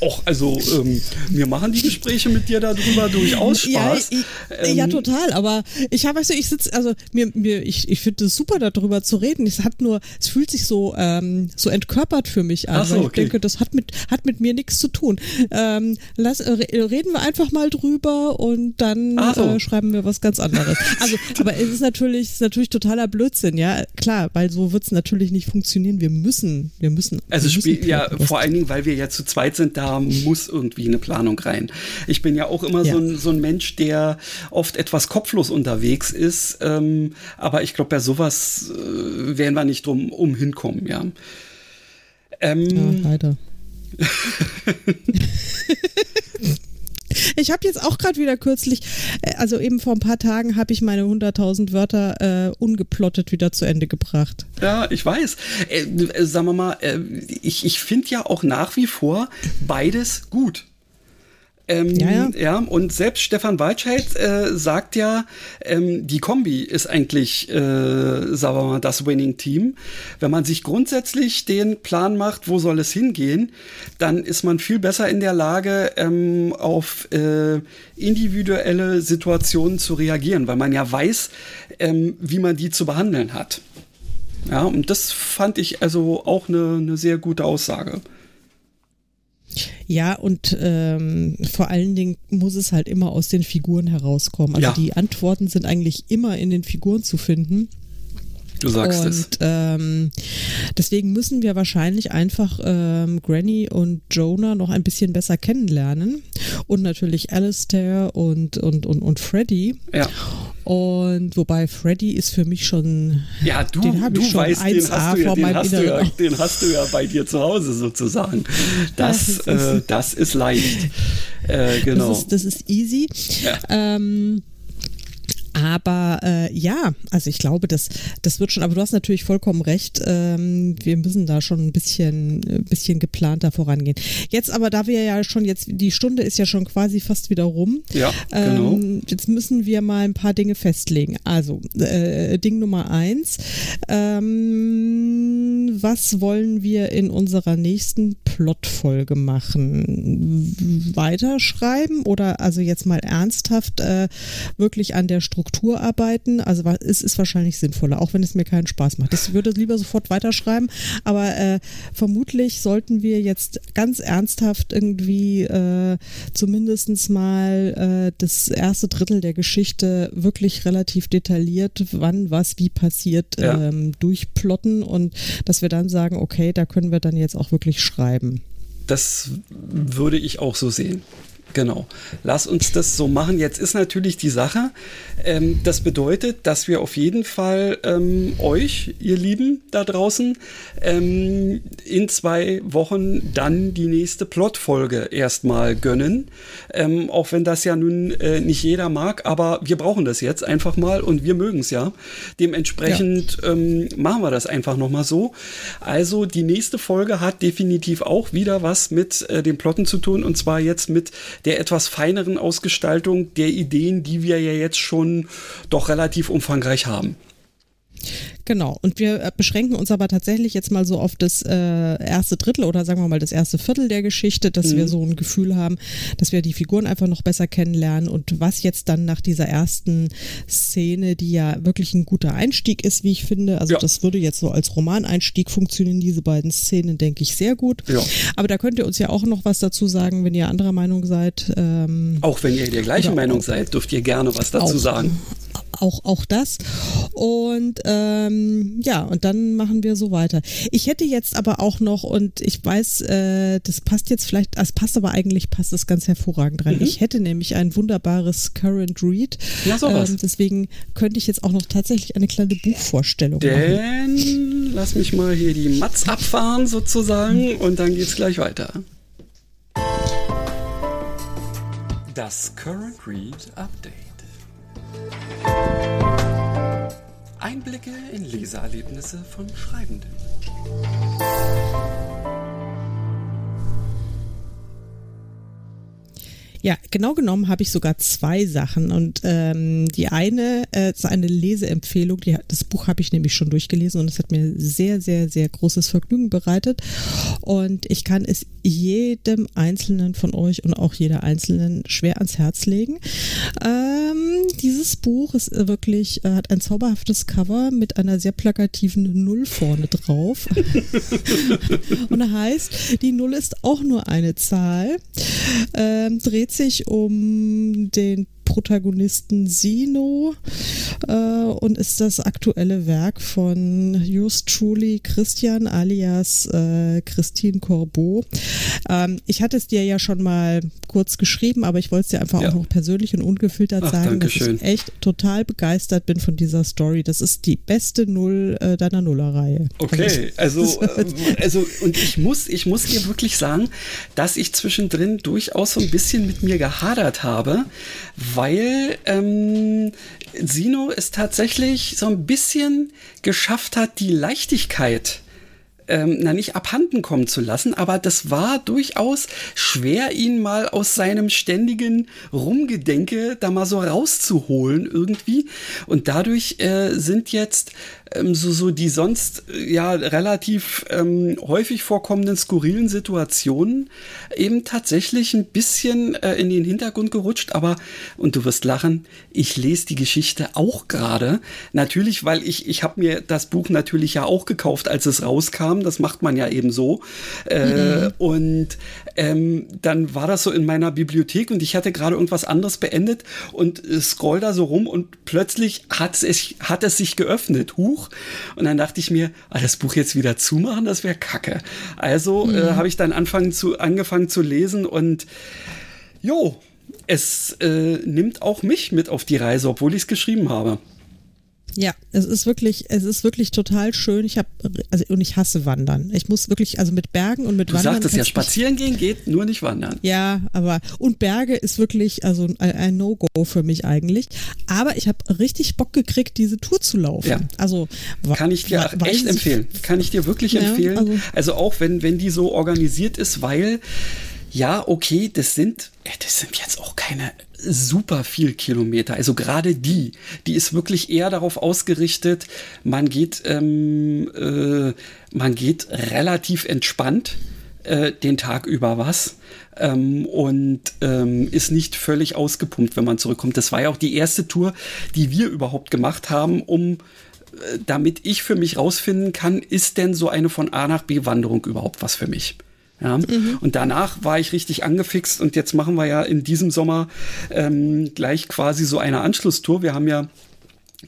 Och, also ähm, mir machen die Gespräche mit dir darüber durchaus *laughs* Spaß. Ja, ich, ähm, ja total, aber ich habe, du, ich sitze, also mir, mir, ich, ich finde es super, darüber zu reden. Es hat nur, es fühlt sich so, ähm, so entkörpert für mich an, so, weil ich okay. denke, das hat mit, hat mit mir nichts zu tun. Ähm, lass, äh, reden wir einfach mal drüber und dann so. äh, schreiben wir was ganz anderes. *laughs* Also, aber es ist natürlich, es ist natürlich totaler Blödsinn, ja, klar, weil so wird es natürlich nicht funktionieren. Wir müssen, wir müssen. Also wir müssen ja, vor allen Dingen, weil wir ja zu zweit sind, da muss irgendwie eine Planung rein. Ich bin ja auch immer ja. so, ein, so ein Mensch, der oft etwas kopflos unterwegs ist. Ähm, aber ich glaube, bei sowas äh, werden wir nicht drum um hinkommen, ja. Ähm, ja, leider. *laughs* Ich habe jetzt auch gerade wieder kürzlich, äh, also eben vor ein paar Tagen, habe ich meine 100.000 Wörter äh, ungeplottet wieder zu Ende gebracht. Ja, ich weiß. Äh, äh, sagen wir mal, äh, ich, ich finde ja auch nach wie vor beides gut. Ähm, ja, ja. ja, und selbst Stefan Waldscheid äh, sagt ja, ähm, die Kombi ist eigentlich, äh, sagen wir mal, das Winning Team. Wenn man sich grundsätzlich den Plan macht, wo soll es hingehen, dann ist man viel besser in der Lage, ähm, auf äh, individuelle Situationen zu reagieren, weil man ja weiß, ähm, wie man die zu behandeln hat. Ja, und das fand ich also auch eine, eine sehr gute Aussage. Ja, und ähm, vor allen Dingen muss es halt immer aus den Figuren herauskommen. Also ja. die Antworten sind eigentlich immer in den Figuren zu finden. Du sagst und, es. Ähm, deswegen müssen wir wahrscheinlich einfach ähm, Granny und Jonah noch ein bisschen besser kennenlernen. Und natürlich Alistair und, und, und, und Freddy. Ja. Und wobei Freddy ist für mich schon. Ja, du, den du schon weißt, den hast, du ja, den, hast du ja, den hast du ja bei dir zu Hause sozusagen. Das, das, ist, äh, das ist leicht. *laughs* Äh, genau. Das ist, das ist easy. Ja. Ähm, aber äh, ja, also ich glaube, das, das wird schon, aber du hast natürlich vollkommen recht. Ähm, wir müssen da schon ein bisschen, ein bisschen geplanter vorangehen. Jetzt aber, da wir ja schon jetzt, die Stunde ist ja schon quasi fast wieder rum. Ja, genau. Ähm, jetzt müssen wir mal ein paar Dinge festlegen. Also, äh, Ding Nummer eins. Ähm, was wollen wir in unserer nächsten Plotfolge machen? Weiterschreiben oder also jetzt mal ernsthaft äh, wirklich an der Struktur Struktur arbeiten. Also es ist wahrscheinlich sinnvoller, auch wenn es mir keinen Spaß macht. Ich würde lieber sofort weiterschreiben, aber äh, vermutlich sollten wir jetzt ganz ernsthaft irgendwie äh, zumindest mal äh, das erste Drittel der Geschichte wirklich relativ detailliert, wann was wie passiert, ja. ähm, durchplotten und dass wir dann sagen, okay, da können wir dann jetzt auch wirklich schreiben. Das würde ich auch so sehen. Genau. Lass uns das so machen. Jetzt ist natürlich die Sache, ähm, das bedeutet, dass wir auf jeden Fall ähm, euch, ihr Lieben da draußen, ähm, in zwei Wochen dann die nächste Plotfolge erstmal gönnen. Ähm, auch wenn das ja nun äh, nicht jeder mag, aber wir brauchen das jetzt einfach mal und wir mögen es ja. Dementsprechend ja. Ähm, machen wir das einfach nochmal so. Also die nächste Folge hat definitiv auch wieder was mit äh, den Plotten zu tun und zwar jetzt mit der etwas feineren Ausgestaltung der Ideen, die wir ja jetzt schon doch relativ umfangreich haben. Genau. Und wir äh, beschränken uns aber tatsächlich jetzt mal so auf das äh, erste Drittel oder sagen wir mal das erste Viertel der Geschichte, dass mhm. wir so ein Gefühl haben, dass wir die Figuren einfach noch besser kennenlernen und was jetzt dann nach dieser ersten Szene, die ja wirklich ein guter Einstieg ist, wie ich finde. Also ja. das würde jetzt so als Romaneinstieg funktionieren, diese beiden Szenen, denke ich, sehr gut. Ja. Aber da könnt ihr uns ja auch noch was dazu sagen, wenn ihr anderer Meinung seid. Ähm, auch wenn ihr der gleichen Meinung seid, dürft ihr gerne was dazu auch, sagen. Auch, auch das. Und ähm, ja, und dann machen wir so weiter. Ich hätte jetzt aber auch noch, und ich weiß, äh, das passt jetzt vielleicht, es passt aber eigentlich, passt es ganz hervorragend rein. Mhm. Ich hätte nämlich ein wunderbares Current Read. Ja, sowas. Ähm, deswegen könnte ich jetzt auch noch tatsächlich eine kleine Buchvorstellung Denn, machen. Denn, lass mich mal hier die Mats abfahren sozusagen und dann geht's gleich weiter. Das Current Read Update. Einblicke in Leseerlebnisse von Schreibenden. Ja, genau genommen habe ich sogar zwei Sachen. Und ähm, die eine äh, ist eine Leseempfehlung. Die, das Buch habe ich nämlich schon durchgelesen und es hat mir sehr, sehr, sehr großes Vergnügen bereitet. Und ich kann es jedem Einzelnen von euch und auch jeder Einzelnen schwer ans Herz legen. Ähm, dieses Buch ist wirklich, äh, hat ein zauberhaftes Cover mit einer sehr plakativen Null vorne drauf. *laughs* und heißt, die Null ist auch nur eine Zahl. Ähm, dreht sich um den Protagonisten Sino äh, und ist das aktuelle Werk von Just Truly Christian alias äh, Christine Corbeau. Ähm, ich hatte es dir ja schon mal kurz geschrieben, aber ich wollte es dir einfach ja. auch noch persönlich und ungefiltert Ach, sagen, dass schön. ich echt total begeistert bin von dieser Story. Das ist die beste Null äh, deiner Nullerreihe. Okay, also, äh, also und ich muss, ich muss dir wirklich sagen, dass ich zwischendrin durchaus so ein bisschen mit mir gehadert habe, weil ähm, Sino es tatsächlich so ein bisschen geschafft hat, die Leichtigkeit ähm, na nicht abhanden kommen zu lassen, aber das war durchaus schwer, ihn mal aus seinem ständigen Rumgedenke da mal so rauszuholen irgendwie. Und dadurch äh, sind jetzt ähm, so, so die sonst äh, ja relativ ähm, häufig vorkommenden skurrilen Situationen eben tatsächlich ein bisschen äh, in den Hintergrund gerutscht. Aber, und du wirst lachen, ich lese die Geschichte auch gerade. Natürlich, weil ich, ich habe mir das Buch natürlich ja auch gekauft, als es rauskam. Das macht man ja eben so. Äh, mhm. Und ähm, dann war das so in meiner Bibliothek und ich hatte gerade irgendwas anderes beendet und äh, scroll da so rum und plötzlich hat es, hat es sich geöffnet. Huch. Und dann dachte ich mir, ah, das Buch jetzt wieder zumachen, das wäre kacke. Also äh, mhm. äh, habe ich dann anfangen zu, angefangen zu lesen und jo, es äh, nimmt auch mich mit auf die Reise, obwohl ich es geschrieben habe. Ja, es ist wirklich, es ist wirklich total schön. Ich habe, also und ich hasse Wandern. Ich muss wirklich, also mit Bergen und mit du Wandern. Du sagtest ja, spazieren gehen geht, nur nicht wandern. Ja, aber und Berge ist wirklich, also ein, ein No-Go für mich eigentlich. Aber ich habe richtig Bock gekriegt, diese Tour zu laufen. Ja. Also kann ich dir echt empfehlen. Kann ich dir wirklich ja, empfehlen. Also, also auch wenn wenn die so organisiert ist, weil ja, okay, das sind, äh, das sind jetzt auch keine super viel Kilometer. Also gerade die, die ist wirklich eher darauf ausgerichtet, man geht, ähm, äh, man geht relativ entspannt äh, den Tag über was ähm, und ähm, ist nicht völlig ausgepumpt, wenn man zurückkommt. Das war ja auch die erste Tour, die wir überhaupt gemacht haben, um äh, damit ich für mich rausfinden kann, ist denn so eine von A nach B Wanderung überhaupt was für mich? Ja? Mhm. Und danach war ich richtig angefixt und jetzt machen wir ja in diesem Sommer ähm, gleich quasi so eine Anschlusstour. Wir haben ja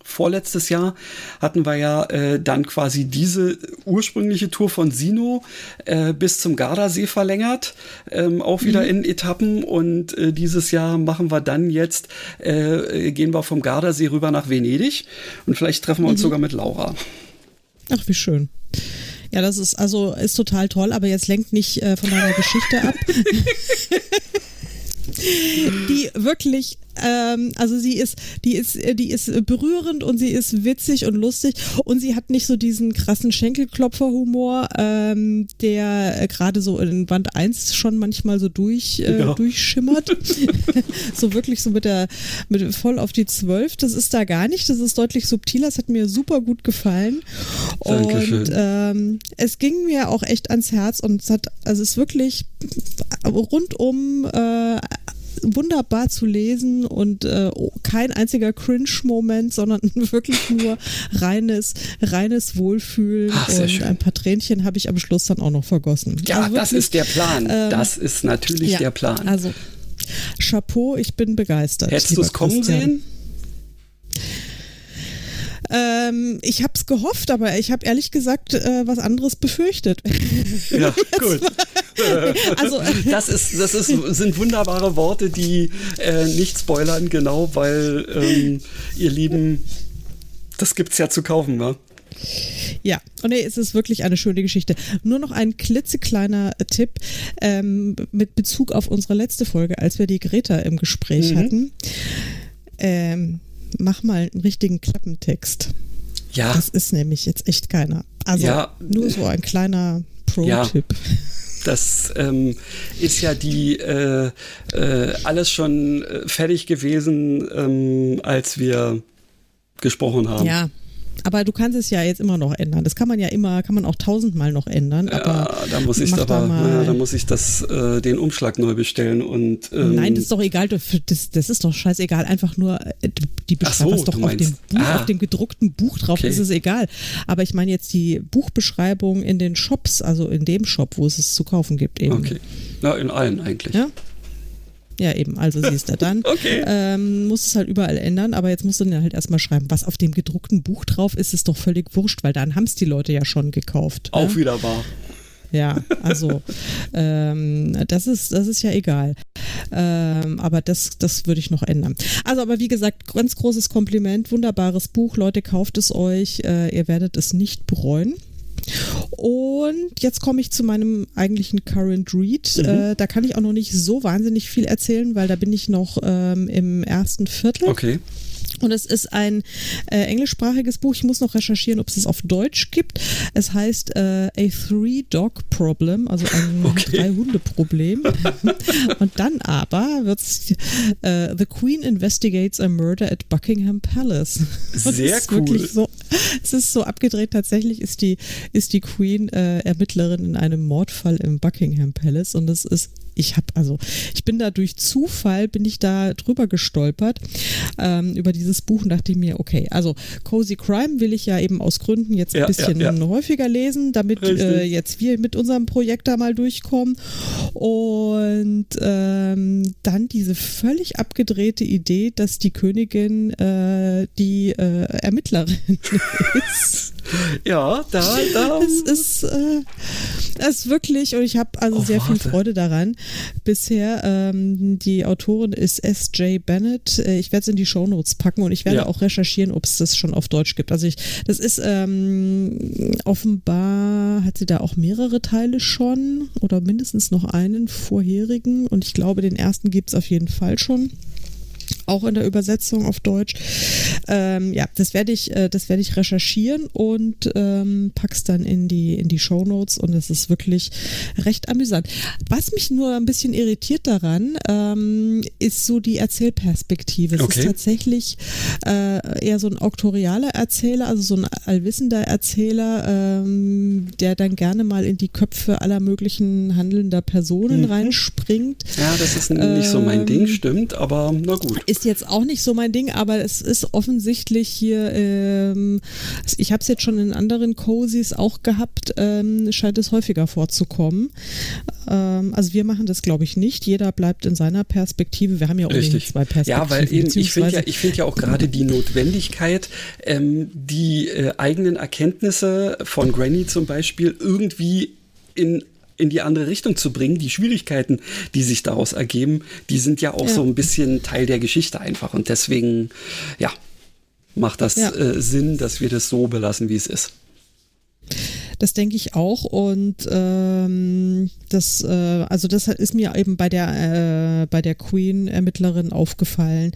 vorletztes Jahr hatten wir ja äh, dann quasi diese ursprüngliche Tour von Sino äh, bis zum Gardasee verlängert, ähm, auch wieder mhm. in Etappen und äh, dieses Jahr machen wir dann jetzt, äh, gehen wir vom Gardasee rüber nach Venedig und vielleicht treffen wir uns mhm. sogar mit Laura. Ach, wie schön. Ja, das ist also ist total toll, aber jetzt lenkt nicht äh, von deiner Geschichte ab. *laughs* die wirklich ähm, also sie ist, die ist, die ist berührend und sie ist witzig und lustig und sie hat nicht so diesen krassen Schenkelklopfer-Humor, ähm, der gerade so in Wand 1 schon manchmal so durch, äh, ja. durchschimmert. *laughs* *laughs* so wirklich so mit der, mit voll auf die 12. Das ist da gar nicht. Das ist deutlich subtiler. Das hat mir super gut gefallen. Dankeschön. Und ähm, es ging mir auch echt ans Herz und es hat, also es ist wirklich rundum äh, wunderbar zu lesen und äh, kein einziger Cringe-Moment, sondern *laughs* wirklich nur reines, reines Wohlfühlen. Ach, und schön. ein paar Tränchen habe ich am Schluss dann auch noch vergossen. Ja, also wirklich, das ist der Plan. Ähm, das ist natürlich ja, der Plan. Also Chapeau, ich bin begeistert. Hättest du es kommen Christian. sehen? Ähm, ich habe es gehofft, aber ich habe ehrlich gesagt äh, was anderes befürchtet. Ja, *laughs* gut. *laughs* also, das ist, das ist, sind wunderbare Worte, die äh, nicht spoilern, genau, weil ähm, ihr Lieben, das gibt's ja zu kaufen, ne? Ja, und nee, es ist wirklich eine schöne Geschichte. Nur noch ein klitzekleiner Tipp ähm, mit Bezug auf unsere letzte Folge, als wir die Greta im Gespräch mhm. hatten. Ähm, mach mal einen richtigen Klappentext. Ja. Das ist nämlich jetzt echt keiner. Also ja. nur so ein kleiner Pro-Tipp. Ja. Das ähm, ist ja die äh, äh, alles schon äh, fertig gewesen, ähm, als wir gesprochen haben. Ja, aber du kannst es ja jetzt immer noch ändern. Das kann man ja immer, kann man auch tausendmal noch ändern. ja, da muss ich aber, da, na, da muss ich das, äh, den Umschlag neu bestellen und. Ähm, Nein, das ist doch egal. Das, das ist doch scheißegal. Einfach nur äh, die Beschreibung, so, doch auf dem, Buch, ah. auf dem gedruckten Buch drauf okay. ist, ist egal. Aber ich meine jetzt die Buchbeschreibung in den Shops, also in dem Shop, wo es es zu kaufen gibt eben. Okay. Na, in allen eigentlich. Ja. Ja, eben, also siehst du dann. *laughs* okay. Ähm, musst es halt überall ändern, aber jetzt musst du dann halt erstmal schreiben, was auf dem gedruckten Buch drauf ist, ist doch völlig wurscht, weil dann haben es die Leute ja schon gekauft. Auch ne? wieder wahr. Ja, also *laughs* ähm, das ist das ist ja egal. Ähm, aber das das würde ich noch ändern. Also aber wie gesagt, ganz großes Kompliment, wunderbares Buch, Leute kauft es euch, äh, ihr werdet es nicht bereuen. Und jetzt komme ich zu meinem eigentlichen Current Read. Mhm. Äh, da kann ich auch noch nicht so wahnsinnig viel erzählen, weil da bin ich noch ähm, im ersten Viertel. Okay. Und es ist ein äh, englischsprachiges Buch. Ich muss noch recherchieren, ob es es auf Deutsch gibt. Es heißt äh, A Three Dog Problem, also ein *laughs* okay. Drei-Hunde-Problem. *laughs* Und dann aber wird es äh, The Queen Investigates a Murder at Buckingham Palace. *laughs* Sehr cool. So, es ist so abgedreht. Tatsächlich ist die, ist die Queen äh, Ermittlerin in einem Mordfall im Buckingham Palace und es ist ich habe also, ich bin da durch Zufall, bin ich da drüber gestolpert ähm, über dieses Buch und dachte mir, okay, also Cozy Crime will ich ja eben aus Gründen jetzt ein ja, bisschen ja, ja. häufiger lesen, damit äh, jetzt wir mit unserem Projekt da mal durchkommen. Und ähm, dann diese völlig abgedrehte Idee, dass die Königin äh, die äh, Ermittlerin *laughs* ist. *laughs* Ja, da, da. Es ist, äh, es ist wirklich, und ich habe also Oh, sehr viel warte. Freude daran. Bisher, ähm, die Autorin ist S.J. Bennett. Äh, Ich werde es in die Shownotes packen und ich werde Ja. auch recherchieren, ob es das schon auf Deutsch gibt. Also ich, das ist ähm, offenbar, hat sie da auch mehrere Teile schon oder mindestens noch einen vorherigen und ich glaube, den ersten gibt es auf jeden Fall schon auch in der Übersetzung auf Deutsch. Ähm, ja, das werde ich, äh, das werde ich recherchieren und ähm, pack's dann in die in die Show Notes und es ist wirklich recht amüsant. Was mich nur ein bisschen irritiert daran, ähm, ist so die Erzählperspektive. Es Okay. ist tatsächlich äh, eher so ein auktorialer Erzähler, also so ein allwissender Erzähler, ähm, der dann gerne mal in die Köpfe aller möglichen handelnder Personen Mhm. reinspringt. Ja, das ist nicht so mein Ähm, Ding, stimmt, aber na gut. Ist jetzt auch nicht so mein Ding, aber es ist offensichtlich hier, ähm, ich habe es jetzt schon in anderen Cozies auch gehabt, ähm, scheint es häufiger vorzukommen. Ähm, also wir machen das, glaube ich, nicht. Jeder bleibt in seiner Perspektive. Wir haben ja ohnehin zwei Perspektiven. Ja, weil eben, ich finde ja, ich finde ja auch gerade die Notwendigkeit, ähm, die äh, eigenen Erkenntnisse von Granny zum Beispiel irgendwie in in die andere Richtung zu bringen, die Schwierigkeiten, die sich daraus ergeben, die sind ja auch Ja. so ein bisschen Teil der Geschichte einfach. Und deswegen, ja, macht das Ja. äh, Sinn, dass wir das so belassen, wie es ist. Das denke ich auch und ähm, das, äh, also das ist mir eben bei der äh, bei der Queen-Ermittlerin aufgefallen.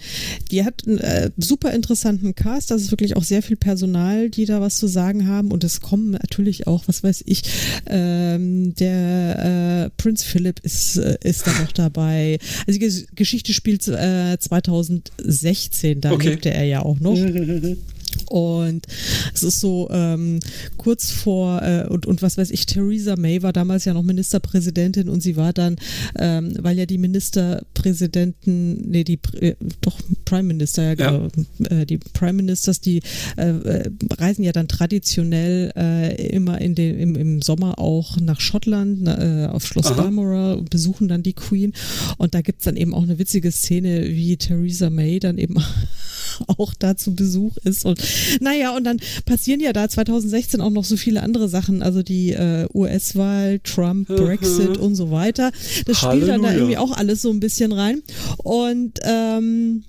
Die hat einen äh, super interessanten Cast, das ist wirklich auch sehr viel Personal, die da was zu sagen haben und es kommen natürlich auch, was weiß ich, ähm, der äh, Prinz Philip ist äh, ist da noch dabei. Also die Ges- Geschichte spielt äh, 2016, da Okay. lebte er ja auch noch. *laughs* Und es ist so ähm, kurz vor, äh, und, und was weiß ich, Theresa May war damals ja noch Ministerpräsidentin und sie war dann, ähm, weil ja die Ministerpräsidenten, nee, die äh, doch Prime Minister, ja, Ja. genau, äh, die Prime Ministers, die äh, äh, reisen ja dann traditionell äh, immer in den, im, im Sommer auch nach Schottland, äh, auf Schloss Aha. Balmoral und besuchen dann die Queen. Und da gibt's dann eben auch eine witzige Szene, wie Theresa May dann eben *laughs* auch da zu Besuch ist. Und naja, und dann passieren ja da 2016 auch noch so viele andere Sachen, also die äh, US-Wahl, Trump, Brexit und so weiter. Das spielt dann da Halleluja. irgendwie auch alles so ein bisschen rein. Und ähm,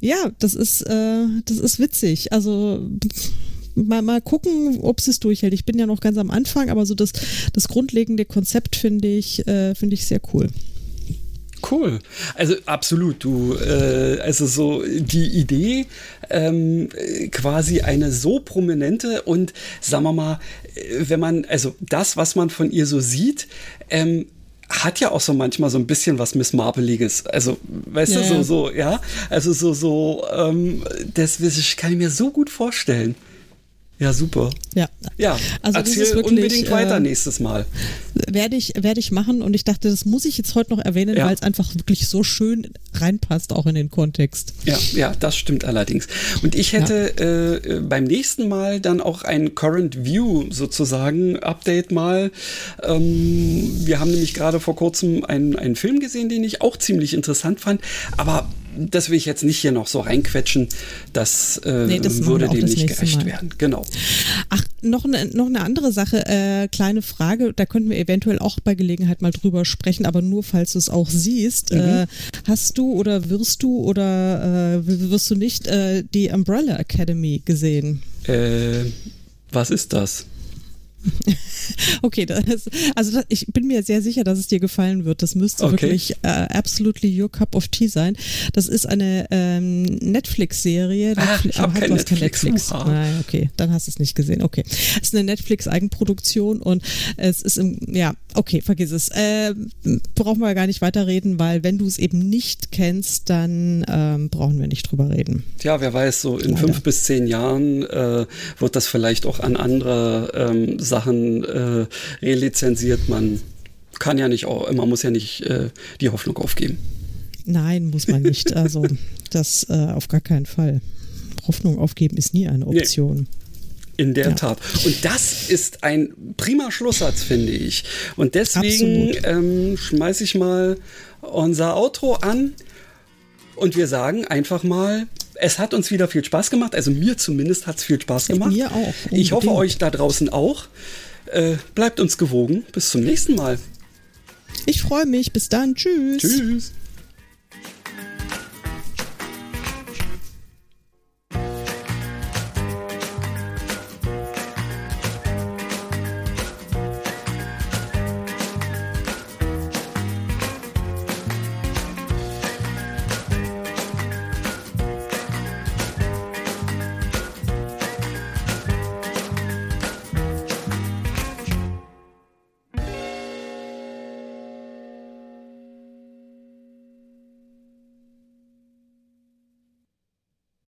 ja, das ist, äh, das ist witzig. Also mal, mal gucken, ob es durchhält. Ich bin ja noch ganz am Anfang, aber so das, das grundlegende Konzept finde ich, äh, finde ich sehr cool. Cool. Also absolut. Du, äh, also so die Idee, ähm, äh, quasi eine so prominente und sagen wir mal, äh, wenn man, also das, was man von ihr so sieht, ähm, hat ja auch so manchmal so ein bisschen was Miss Marpeliges. Also, weißt Ja, du, so, ja. so, ja. Also so, so, ähm, das, das kann ich mir so gut vorstellen. Ja, super. Ja, Ja, Also das erzähl ist wirklich, unbedingt weiter äh, nächstes Mal. werde ich, werde ich machen und ich dachte, das muss ich jetzt heute noch erwähnen, Ja. weil es einfach wirklich so schön reinpasst, auch in den Kontext. Ja, ja, das stimmt allerdings. Und ich hätte äh, äh, beim nächsten Mal dann auch ein Current View sozusagen Update mal. Ähm, wir haben nämlich gerade vor kurzem einen, einen Film gesehen, den ich auch ziemlich interessant fand, aber das will ich jetzt nicht hier noch so reinquetschen. Das, äh, Nee, das würde dem nicht gerecht Mal. werden. Genau. Ach, noch eine, noch eine andere Sache, äh, kleine Frage, da könnten wir eventuell auch bei Gelegenheit mal drüber sprechen, aber nur falls du es auch siehst. Äh, hast du oder wirst du oder äh, wirst du nicht äh, die Umbrella Academy gesehen? Äh, was ist das? *laughs* Okay, das, also das, ich bin mir sehr sicher, dass es dir gefallen wird. Das müsste Okay. wirklich äh, absolutely your cup of tea sein. Das ist eine ähm, Netflix-Serie. Ah, Netfli- ich hab Ah, du hast kein Netflix. Nein, okay, dann hast du es nicht gesehen. Okay, es ist eine Netflix-Eigenproduktion und es ist im, ja, okay, vergiss es. Äh, brauchen wir gar nicht weiterreden, weil wenn du es eben nicht kennst, dann ähm, brauchen wir nicht drüber reden. Tja, wer weiß, so in Leider. fünf bis zehn Jahren äh, wird das vielleicht auch an andere ähm, Sachen äh, relizenziert. Man kann ja nicht, auch, man muss ja nicht äh, die Hoffnung aufgeben. Nein, muss man nicht. *laughs* Also das äh, auf gar keinen Fall. Hoffnung aufgeben ist nie eine Nee. Option. In der Ja. Tat. Und das ist ein prima Schlusssatz, finde ich. Und deswegen ähm, schmeiße ich mal unser Outro an und wir sagen einfach mal Es hat uns wieder viel Spaß gemacht. Also mir zumindest hat es viel Spaß gemacht. Mir auch. Unbedingt. Ich hoffe euch da draußen auch. Äh, bleibt uns gewogen. Bis zum nächsten Mal. Ich freue mich. Bis dann. Tschüss. Tschüss.